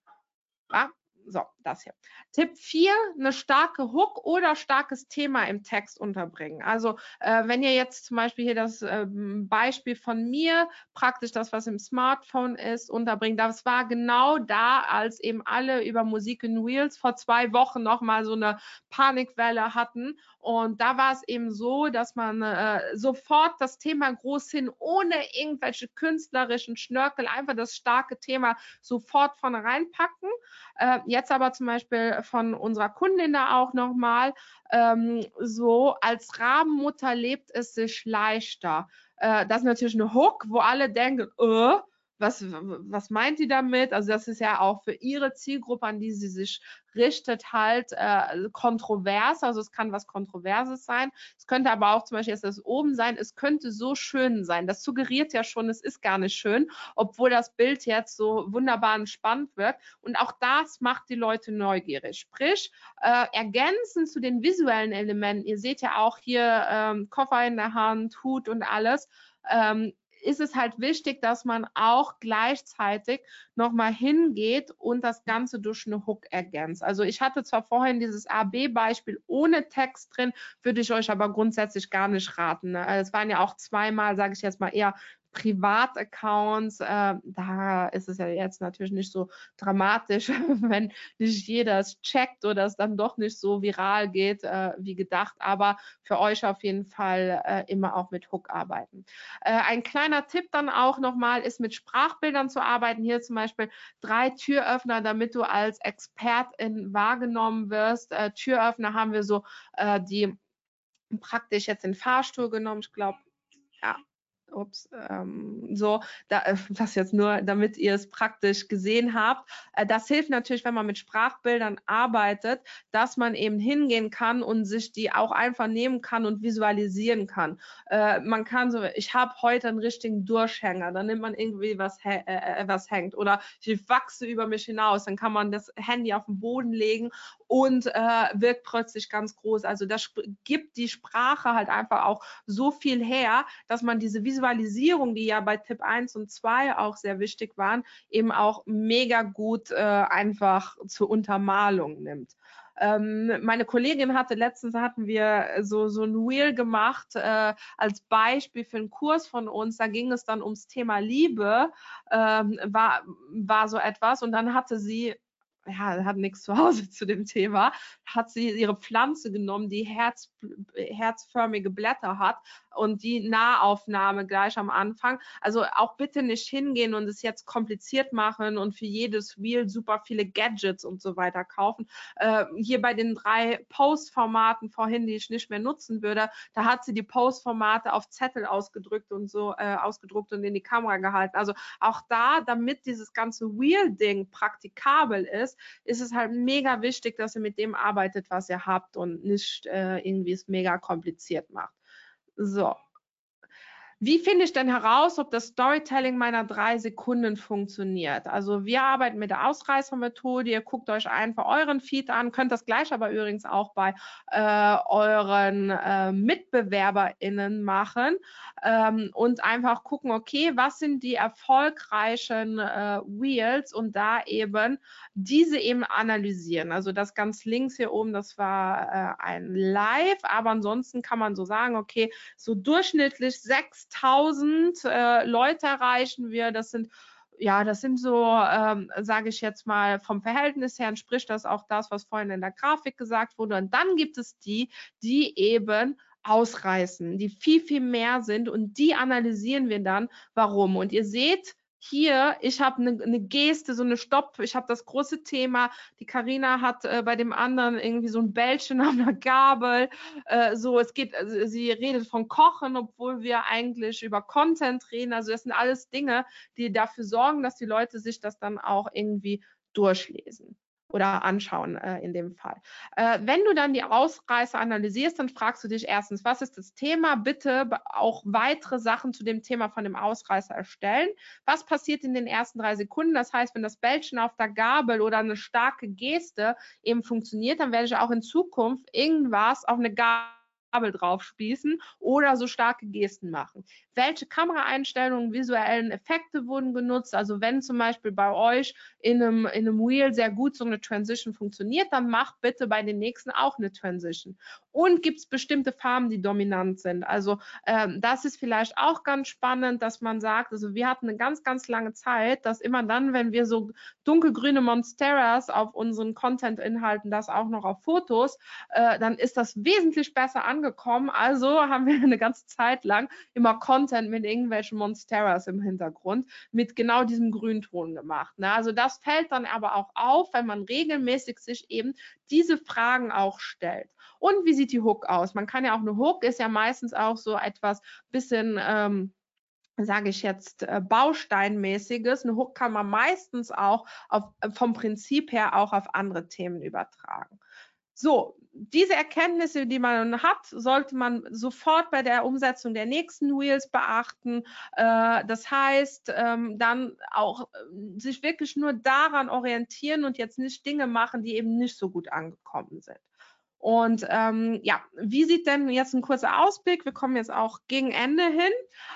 Ja? So, das hier. Tipp 4, eine starke Hook oder starkes Thema im Text unterbringen. Also äh, wenn ihr jetzt zum Beispiel hier das äh, Beispiel von mir, praktisch das, was im Smartphone ist, unterbringt, das war genau da, als eben alle über Musik in Wheels vor zwei Wochen nochmal so eine Panikwelle hatten. Und da war es eben so, dass man äh, sofort das Thema groß hin, ohne irgendwelche künstlerischen Schnörkel, einfach das starke Thema sofort von reinpacken. Äh, jetzt aber zum Beispiel von unserer Kundin da auch nochmal, ähm, so als Rabenmutter lebt es sich leichter. Äh, das ist natürlich eine Hook, wo alle denken, äh, was, was meint die damit? Also das ist ja auch für ihre Zielgruppe, an die sie sich richtet, halt äh, kontrovers. Also es kann was Kontroverses sein. Es könnte aber auch zum Beispiel jetzt das oben sein. Es könnte so schön sein. Das suggeriert ja schon, es ist gar nicht schön, obwohl das Bild jetzt so wunderbar entspannt wird. Und auch das macht die Leute neugierig. Sprich, äh, ergänzend zu den visuellen Elementen. Ihr seht ja auch hier ähm, Koffer in der Hand, Hut und alles. Ähm, ist es halt wichtig, dass man auch gleichzeitig nochmal hingeht und das Ganze durch eine Hook ergänzt. Also ich hatte zwar vorhin dieses AB-Beispiel ohne Text drin, würde ich euch aber grundsätzlich gar nicht raten. Ne? Es waren ja auch zweimal, sage ich jetzt mal, eher Privataccounts, äh, da ist es ja jetzt natürlich nicht so dramatisch, wenn nicht jeder es checkt oder es dann doch nicht so viral geht äh, wie gedacht. Aber für euch auf jeden Fall äh, immer auch mit Hook arbeiten. Äh, ein kleiner Tipp dann auch nochmal ist mit Sprachbildern zu arbeiten. Hier zum Beispiel drei Türöffner, damit du als Expertin wahrgenommen wirst. Äh, Türöffner haben wir so äh, die praktisch jetzt den Fahrstuhl genommen. Ich glaube, ja, ups, ähm, so, da, äh, das jetzt nur, damit ihr es praktisch gesehen habt. Äh, das hilft natürlich, wenn man mit Sprachbildern arbeitet, dass man eben hingehen kann und sich die auch einfach nehmen kann und visualisieren kann. Äh, man kann so, ich habe heute einen richtigen Durchhänger, dann nimmt man irgendwie was, äh, äh, was hängt oder ich wachse über mich hinaus, dann kann man das Handy auf den Boden legen und äh, wirkt plötzlich ganz groß. Also das gibt die Sprache halt einfach auch so viel her, dass man diese Visualisierung, die ja bei Tipp 1 und 2 auch sehr wichtig waren, eben auch mega gut äh, einfach zur Untermalung nimmt ähm, meine Kollegin hatte letztens hatten wir so so ein Wheel gemacht äh, als Beispiel für einen Kurs von uns. Da ging es dann ums Thema Liebe, ähm, war war so etwas und dann hatte sie ja, hat nichts zu Hause zu dem Thema, hat sie ihre Pflanze genommen, die Herz, herzförmige Blätter hat und die Nahaufnahme gleich am Anfang. Also auch bitte nicht hingehen und es jetzt kompliziert machen und für jedes Wheel super viele Gadgets und so weiter kaufen. Äh, hier bei den drei Post-Formaten vorhin, die ich nicht mehr nutzen würde, da hat sie die Post-Formate auf Zettel ausgedrückt und so äh, ausgedruckt und in die Kamera gehalten. Also auch da, damit dieses ganze Wheel-Ding praktikabel ist, ist es halt mega wichtig, dass ihr mit dem arbeitet, was ihr habt und nicht äh, irgendwie es mega kompliziert macht. So, wie finde ich denn heraus, ob das Storytelling meiner drei Sekunden funktioniert? Also wir arbeiten mit der Ausreißermethode. Ihr guckt euch einfach euren Feed an, könnt das gleich aber übrigens auch bei äh, euren äh, MitbewerberInnen machen ähm, und einfach gucken, okay, was sind die erfolgreichen äh, Wheels und da eben diese eben analysieren. Also das ganz links hier oben, das war äh, ein Live, aber ansonsten kann man so sagen, okay, so durchschnittlich 6000 äh, Leute erreichen wir. Das sind ja, das sind so, ähm, sage ich jetzt mal, vom Verhältnis her entspricht das auch das, was vorhin in der Grafik gesagt wurde. Und dann gibt es die, die eben ausreißen, die viel, viel mehr sind und die analysieren wir dann, warum. Und ihr seht, hier, ich habe eine ne Geste, so eine Stopp, ich habe das große Thema. Die Karina hat äh, bei dem anderen irgendwie so ein Bällchen an der Gabel. Äh, so, es geht, also sie redet von Kochen, obwohl wir eigentlich über Content reden. Also das sind alles Dinge, die dafür sorgen, dass die Leute sich das dann auch irgendwie durchlesen oder anschauen äh, in dem Fall. Äh, wenn du dann die Ausreißer analysierst, dann fragst du dich erstens, was ist das Thema? Bitte auch weitere Sachen zu dem Thema von dem Ausreißer erstellen. Was passiert in den ersten drei Sekunden? Das heißt, wenn das Bällchen auf der Gabel oder eine starke Geste eben funktioniert, dann werde ich auch in Zukunft irgendwas auf eine Gabel Kabel drauf spießen oder so starke Gesten machen. Welche Kameraeinstellungen, visuellen Effekte wurden genutzt? Also wenn zum Beispiel bei euch in einem, in einem Wheel sehr gut so eine Transition funktioniert, dann macht bitte bei den nächsten auch eine Transition. Und gibt es bestimmte Farben, die dominant sind? Also ähm, das ist vielleicht auch ganz spannend, dass man sagt, also wir hatten eine ganz, ganz lange Zeit, dass immer dann, wenn wir so dunkelgrüne Monsteras auf unseren Content-Inhalten, das auch noch auf Fotos, äh, dann ist das wesentlich besser an angekommen. Also haben wir eine ganze Zeit lang immer Content mit irgendwelchen Monsteras im Hintergrund mit genau diesem Grünton gemacht. Ne? Also das fällt dann aber auch auf, wenn man regelmäßig sich eben diese Fragen auch stellt. Und wie sieht die Hook aus? Man kann ja auch eine Hook ist ja meistens auch so etwas bisschen ähm, sage ich jetzt, äh, Bausteinmäßiges. Eine Hook kann man meistens auch auf, vom Prinzip her auch auf andere Themen übertragen. So, diese Erkenntnisse, die man hat, sollte man sofort bei der Umsetzung der nächsten Wheels beachten. Äh, das heißt, ähm, dann auch äh, sich wirklich nur daran orientieren und jetzt nicht Dinge machen, die eben nicht so gut angekommen sind. Und ähm, ja, wie sieht denn jetzt ein kurzer Ausblick? Wir kommen jetzt auch gegen Ende hin.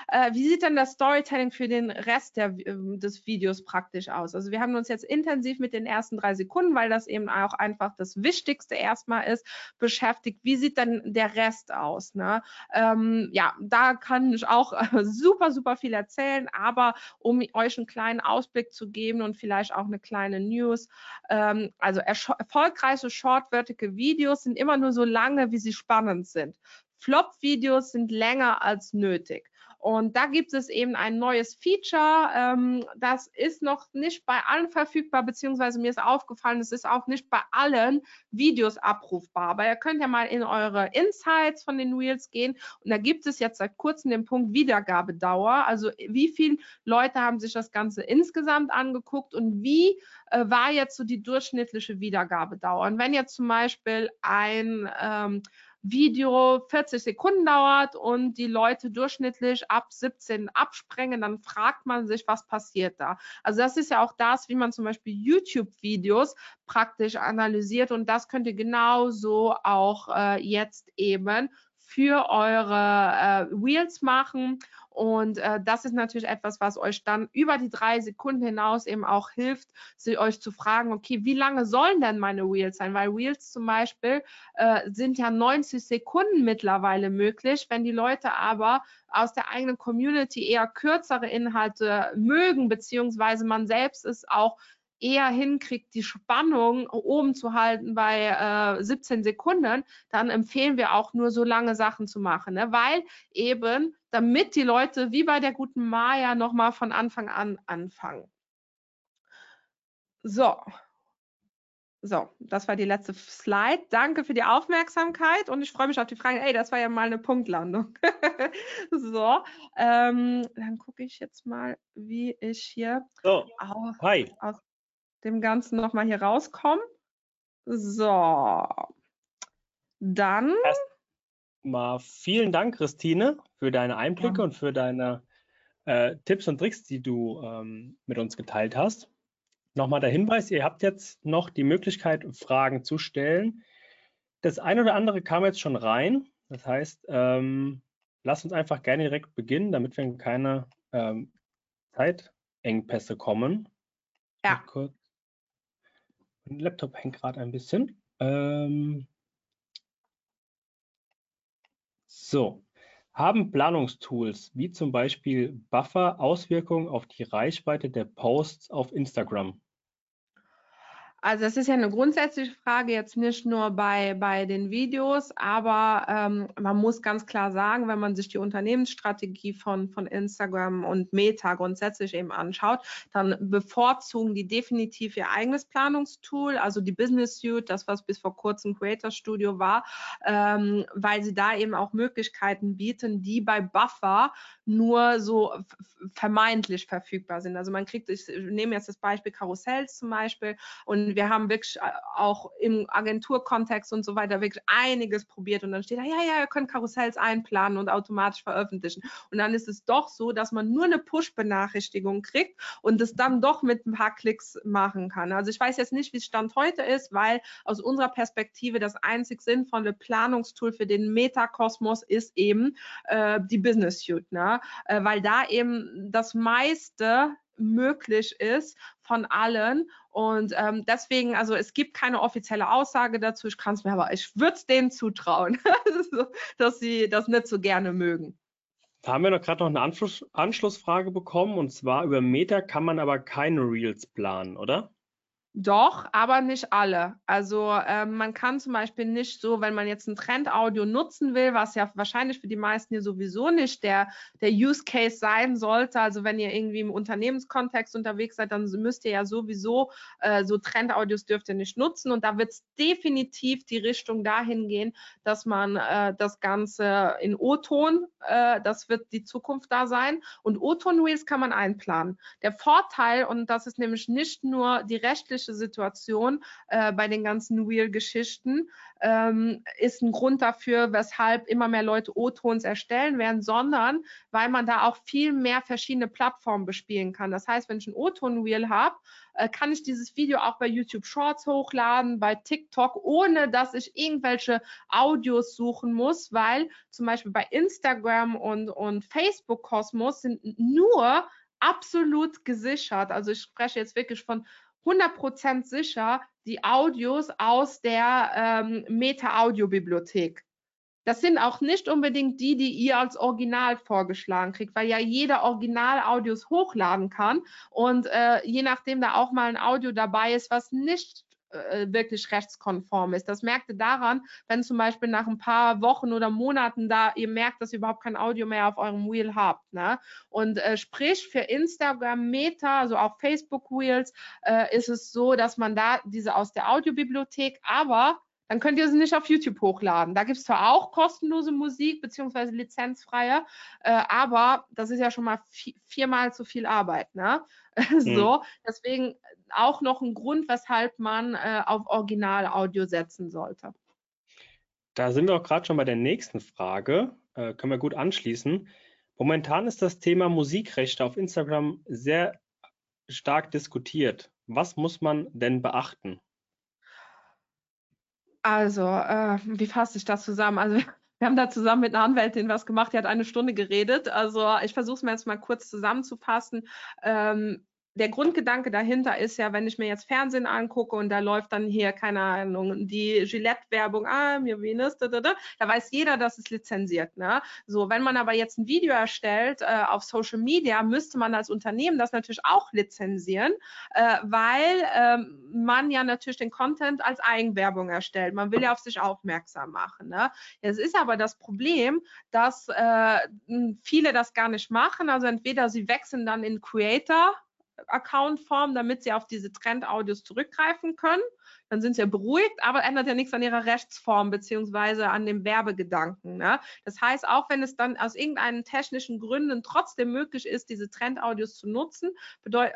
Äh, wie sieht denn das Storytelling für den Rest der, äh, des Videos praktisch aus? Also wir haben uns jetzt intensiv mit den ersten drei Sekunden, weil das eben auch einfach das Wichtigste erstmal ist, beschäftigt. Wie sieht dann der Rest aus? Ne? Ähm, ja, da kann ich auch super, super viel erzählen, aber um euch einen kleinen Ausblick zu geben und vielleicht auch eine kleine News. Ähm, also erfolgreiche Short Vertical Videos sind sind immer nur so lange, wie sie spannend sind. Flop-Videos sind länger als nötig. Und da gibt es eben ein neues Feature. Ähm, das ist noch nicht bei allen verfügbar, beziehungsweise mir ist aufgefallen, es ist auch nicht bei allen Videos abrufbar. Aber ihr könnt ja mal in eure Insights von den Reels gehen. Und da gibt es jetzt seit kurzem den Punkt Wiedergabedauer. Also wie viele Leute haben sich das Ganze insgesamt angeguckt und wie äh, war jetzt so die durchschnittliche Wiedergabedauer? Und wenn jetzt zum Beispiel ein ähm, Video 40 Sekunden dauert und die Leute durchschnittlich ab 17 absprengen, dann fragt man sich, was passiert da. Also das ist ja auch das, wie man zum Beispiel YouTube-Videos praktisch analysiert und das könnt ihr genauso auch äh, jetzt eben für eure äh, Wheels machen. Und äh, das ist natürlich etwas, was euch dann über die drei Sekunden hinaus eben auch hilft, sie, euch zu fragen, okay, wie lange sollen denn meine Wheels sein? Weil Wheels zum Beispiel äh, sind ja 90 Sekunden mittlerweile möglich. Wenn die Leute aber aus der eigenen Community eher kürzere Inhalte mögen, beziehungsweise man selbst ist auch eher hinkriegt, die Spannung oben zu halten bei äh, 17 Sekunden, dann empfehlen wir auch nur so lange Sachen zu machen, ne? weil eben, damit die Leute wie bei der guten Maya nochmal von Anfang an anfangen. So. So, das war die letzte Slide. Danke für die Aufmerksamkeit und ich freue mich auf die Fragen. Ey, das war ja mal eine Punktlandung. so, ähm, dann gucke ich jetzt mal, wie ich hier so. Hi. aus dem Ganzen nochmal hier rauskommen. So. Dann. Erstmal vielen Dank, Christine, für deine Einblicke ja. und für deine äh, Tipps und Tricks, die du ähm, mit uns geteilt hast. Nochmal der Hinweis, ihr habt jetzt noch die Möglichkeit, Fragen zu stellen. Das eine oder andere kam jetzt schon rein. Das heißt, ähm, lasst uns einfach gerne direkt beginnen, damit wir in keine ähm, Zeitengpässe kommen. Ja. Mein Laptop hängt gerade ein bisschen. Ähm so, haben Planungstools wie zum Beispiel Buffer Auswirkungen auf die Reichweite der Posts auf Instagram? Also das ist ja eine grundsätzliche Frage, jetzt nicht nur bei, bei den Videos, aber ähm, man muss ganz klar sagen, wenn man sich die Unternehmensstrategie von, von Instagram und Meta grundsätzlich eben anschaut, dann bevorzugen die definitiv ihr eigenes Planungstool, also die Business Suite, das was bis vor kurzem Creator Studio war, ähm, weil sie da eben auch Möglichkeiten bieten, die bei Buffer nur so vermeintlich verfügbar sind. Also man kriegt, ich nehme jetzt das Beispiel Karussells zum Beispiel und wir haben wirklich äh, auch im Agenturkontext und so weiter wirklich einiges probiert und dann steht da, ja, ja, ihr könnt Karussells einplanen und automatisch veröffentlichen. Und dann ist es doch so, dass man nur eine Push-Benachrichtigung kriegt und es dann doch mit ein paar Klicks machen kann. Also ich weiß jetzt nicht, wie es Stand heute ist, weil aus unserer Perspektive das einzig sinnvolle Planungstool für den Metakosmos ist eben äh, die Business Suite, ne? Äh, weil da eben das meiste möglich ist von allen. Und ähm, deswegen, also es gibt keine offizielle Aussage dazu. Ich kann es mir aber, ich würde es denen zutrauen, dass sie das nicht so gerne mögen. Da haben wir noch gerade noch eine Anschluss, Anschlussfrage bekommen und zwar über Meta kann man aber keine Reels planen, oder? Doch, aber nicht alle. Also ähm, man kann zum Beispiel nicht so, wenn man jetzt ein Trendaudio nutzen will, was ja wahrscheinlich für die meisten hier sowieso nicht der, der Use Case sein sollte. Also wenn ihr irgendwie im Unternehmenskontext unterwegs seid, dann müsst ihr ja sowieso äh, so Trendaudios dürft ihr nicht nutzen. Und da wird es definitiv die Richtung dahin gehen, dass man äh, das Ganze in O-Ton, äh, das wird die Zukunft da sein. Und O-Ton-Reels kann man einplanen. Der Vorteil, und das ist nämlich nicht nur die rechtliche politische Situation äh, bei den ganzen Wheel-Geschichten ähm, ist ein Grund dafür, weshalb immer mehr Leute O-Tons erstellen werden, sondern weil man da auch viel mehr verschiedene Plattformen bespielen kann. Das heißt, wenn ich ein O-Ton-Wheel habe, äh, kann ich dieses Video auch bei YouTube Shorts hochladen, bei TikTok, ohne dass ich irgendwelche Audios suchen muss, weil zum Beispiel bei Instagram und, und Facebook Kosmos sind nur absolut gesichert. Also ich spreche jetzt wirklich von 100% sicher die Audios aus der ähm, Meta-Audio-Bibliothek. Das sind auch nicht unbedingt die, die ihr als Original vorgeschlagen kriegt, weil ja jeder Original-Audios hochladen kann und äh, je nachdem da auch mal ein Audio dabei ist, was nicht äh, wirklich rechtskonform ist. Das merkt ihr daran, wenn zum Beispiel nach ein paar Wochen oder Monaten da ihr merkt, dass ihr überhaupt kein Audio mehr auf eurem Wheel habt. Ne? Und äh, sprich für Instagram Meta, also auch Facebook Wheels, äh, ist es so, dass man da diese aus der Audiobibliothek, aber dann könnt ihr sie nicht auf YouTube hochladen. Da gibt es zwar auch kostenlose Musik beziehungsweise lizenzfreie, äh, aber das ist ja schon mal viermal zu viel Arbeit. Ne? Mhm. so, deswegen auch noch ein Grund, weshalb man äh, auf Original-Audio setzen sollte. Da sind wir auch gerade schon bei der nächsten Frage. Äh, können wir gut anschließen. Momentan ist das Thema Musikrechte auf Instagram sehr stark diskutiert. Was muss man denn beachten? Also, äh, wie fasse ich das zusammen? Also, wir haben da zusammen mit einer Anwältin was gemacht, die hat eine Stunde geredet. Also, ich versuche es mir jetzt mal kurz zusammenzufassen. Ähm, der Grundgedanke dahinter ist ja, wenn ich mir jetzt Fernsehen angucke und da läuft dann hier, keine Ahnung, die Gillette-Werbung, ah, mir Venus, da, da, da, da weiß jeder, dass es lizenziert. Ne? So, wenn man aber jetzt ein Video erstellt äh, auf Social Media, müsste man als Unternehmen das natürlich auch lizenzieren, äh, weil äh, man ja natürlich den Content als Eigenwerbung erstellt. Man will ja auf sich aufmerksam machen. Ne? Jetzt ist aber das Problem, dass äh, viele das gar nicht machen. Also entweder sie wechseln dann in Creator Account-Form, damit sie auf diese Trend-Audios zurückgreifen können. Dann sind sie ja beruhigt, aber ändert ja nichts an ihrer Rechtsform beziehungsweise an dem Werbegedanken. Ne? Das heißt, auch wenn es dann aus irgendeinen technischen Gründen trotzdem möglich ist, diese Trend-Audios zu nutzen, äh,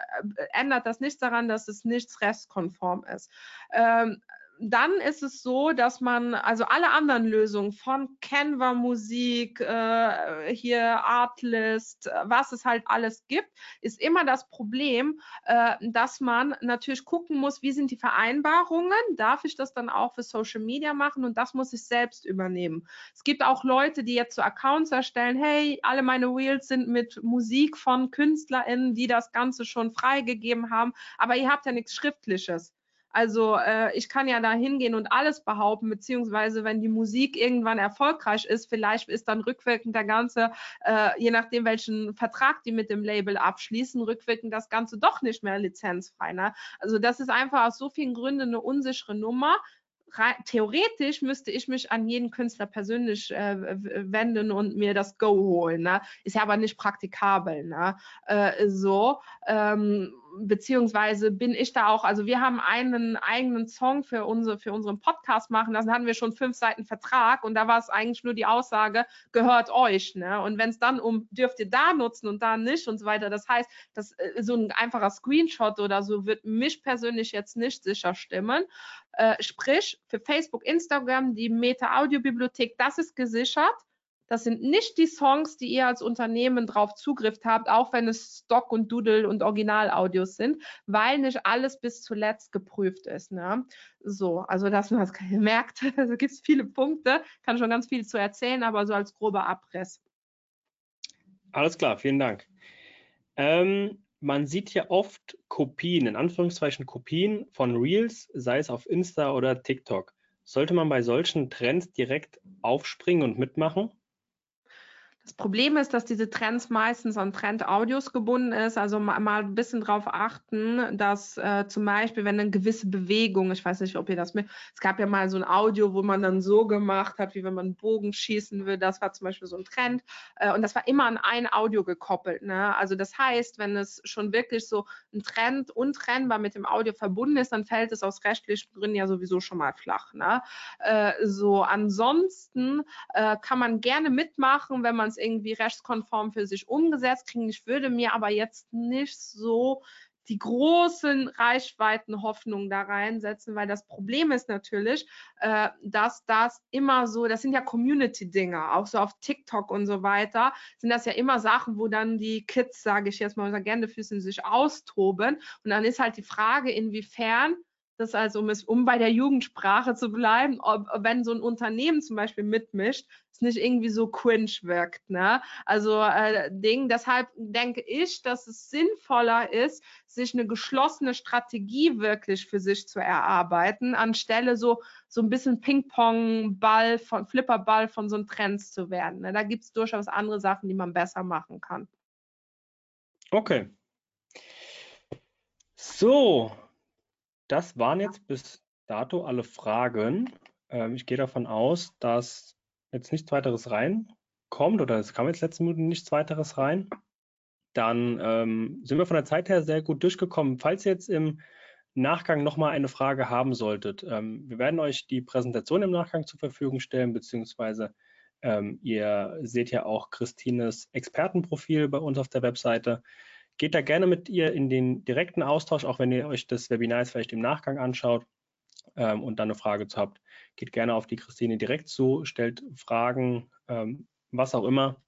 ändert das nichts daran, dass es nichts rechtskonform ist. Ähm, dann ist es so, dass man also alle anderen Lösungen von Canva Musik, äh, hier Artlist, äh, was es halt alles gibt, ist immer das Problem, äh, dass man natürlich gucken muss, wie sind die Vereinbarungen, darf ich das dann auch für Social Media machen und das muss ich selbst übernehmen. Es gibt auch Leute, die jetzt so Accounts erstellen, hey, alle meine Reels sind mit Musik von KünstlerInnen, die das Ganze schon freigegeben haben, aber ihr habt ja nichts Schriftliches. Also äh, ich kann ja da hingehen und alles behaupten, beziehungsweise wenn die Musik irgendwann erfolgreich ist, vielleicht ist dann rückwirkend der ganze, äh, je nachdem welchen Vertrag die mit dem Label abschließen, rückwirkend das Ganze doch nicht mehr lizenzfrei. Ne? Also das ist einfach aus so vielen Gründen eine unsichere Nummer theoretisch müsste ich mich an jeden Künstler persönlich äh, wenden und mir das Go holen. Ne? Ist ja aber nicht praktikabel. Ne? Äh, so. Ähm, beziehungsweise bin ich da auch, also wir haben einen eigenen Song für, unsere, für unseren Podcast machen lassen, hatten wir schon fünf Seiten Vertrag und da war es eigentlich nur die Aussage, gehört euch. Ne? Und wenn es dann um, dürft ihr da nutzen und da nicht und so weiter, das heißt, das, äh, so ein einfacher Screenshot oder so wird mich persönlich jetzt nicht sicher stimmen. Äh, sprich, für Facebook, Instagram, die Meta-Audio-Bibliothek, das ist gesichert. Das sind nicht die Songs, die ihr als Unternehmen drauf Zugriff habt, auch wenn es Stock und Doodle und Originalaudios sind, weil nicht alles bis zuletzt geprüft ist. Ne? So, also dass man das merkt, da gibt es viele Punkte, kann schon ganz viel zu erzählen, aber so als grober Abriss. Alles klar, vielen Dank. Ähm, man sieht ja oft Kopien, in Anführungszeichen Kopien von Reels, sei es auf Insta oder TikTok. Sollte man bei solchen Trends direkt aufspringen und mitmachen? Das Problem ist, dass diese Trends meistens an Trend-Audios gebunden ist. Also mal, mal ein bisschen darauf achten, dass äh, zum Beispiel, wenn eine gewisse Bewegung, ich weiß nicht, ob ihr das mit, es gab ja mal so ein Audio, wo man dann so gemacht hat, wie wenn man einen Bogen schießen will. Das war zum Beispiel so ein Trend. Äh, und das war immer an ein Audio gekoppelt. Ne? Also das heißt, wenn es schon wirklich so ein Trend untrennbar mit dem Audio verbunden ist, dann fällt es aus rechtlichen Gründen ja sowieso schon mal flach. Ne? Äh, so ansonsten äh, kann man gerne mitmachen, wenn man es irgendwie rechtskonform für sich umgesetzt kriegen. Ich würde mir aber jetzt nicht so die großen Reichweiten Hoffnungen da reinsetzen, weil das Problem ist natürlich, äh, dass das immer so, das sind ja Community-Dinge, auch so auf TikTok und so weiter, sind das ja immer Sachen, wo dann die Kids, sage ich jetzt mal, unser Gänsefüßchen sich austoben. Und dann ist halt die Frage, inwiefern das also, um, es, um bei der Jugendsprache zu bleiben, ob, wenn so ein Unternehmen zum Beispiel mitmischt, es nicht irgendwie so cringe wirkt. Ne? Also äh, Ding, deshalb denke ich, dass es sinnvoller ist, sich eine geschlossene Strategie wirklich für sich zu erarbeiten, anstelle so, so ein bisschen Ping-Pong-Ball von Flipperball von so einem Trends zu werden. Ne? Da gibt es durchaus andere Sachen, die man besser machen kann. Okay. So, das waren jetzt bis dato alle Fragen. Ähm, ich gehe davon aus, dass jetzt nichts weiteres reinkommt oder es kam jetzt letzten Minuten nichts weiteres rein. Dann ähm, sind wir von der Zeit her sehr gut durchgekommen. Falls ihr jetzt im Nachgang nochmal eine Frage haben solltet, ähm, wir werden euch die Präsentation im Nachgang zur Verfügung stellen, beziehungsweise ähm, ihr seht ja auch Christines Expertenprofil bei uns auf der Webseite. Geht da gerne mit ihr in den direkten Austausch, auch wenn ihr euch das Webinar jetzt vielleicht im Nachgang anschaut ähm, und dann eine Frage zu habt. Geht gerne auf die Christine direkt zu, stellt Fragen, ähm, was auch immer.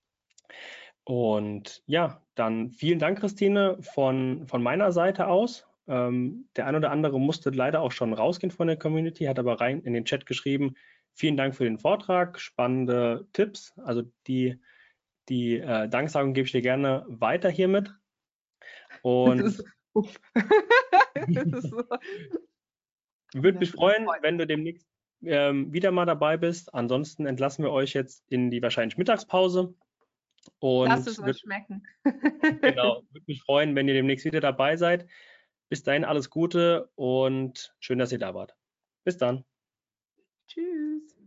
Und ja, dann vielen Dank, Christine, von, von meiner Seite aus. Ähm, der ein oder andere musste leider auch schon rausgehen von der Community, hat aber rein in den Chat geschrieben, vielen Dank für den Vortrag, spannende Tipps. Also die, die äh, Danksagung gebe ich dir gerne weiter hiermit. Und würde mich freuen, wenn du demnächst ähm, wieder mal dabei bist. Ansonsten entlassen wir euch jetzt in die wahrscheinlich Mittagspause. Und Lass es euch schmecken. genau, würde mich freuen, wenn ihr demnächst wieder dabei seid. Bis dahin alles Gute und schön, dass ihr da wart. Bis dann. Tschüss.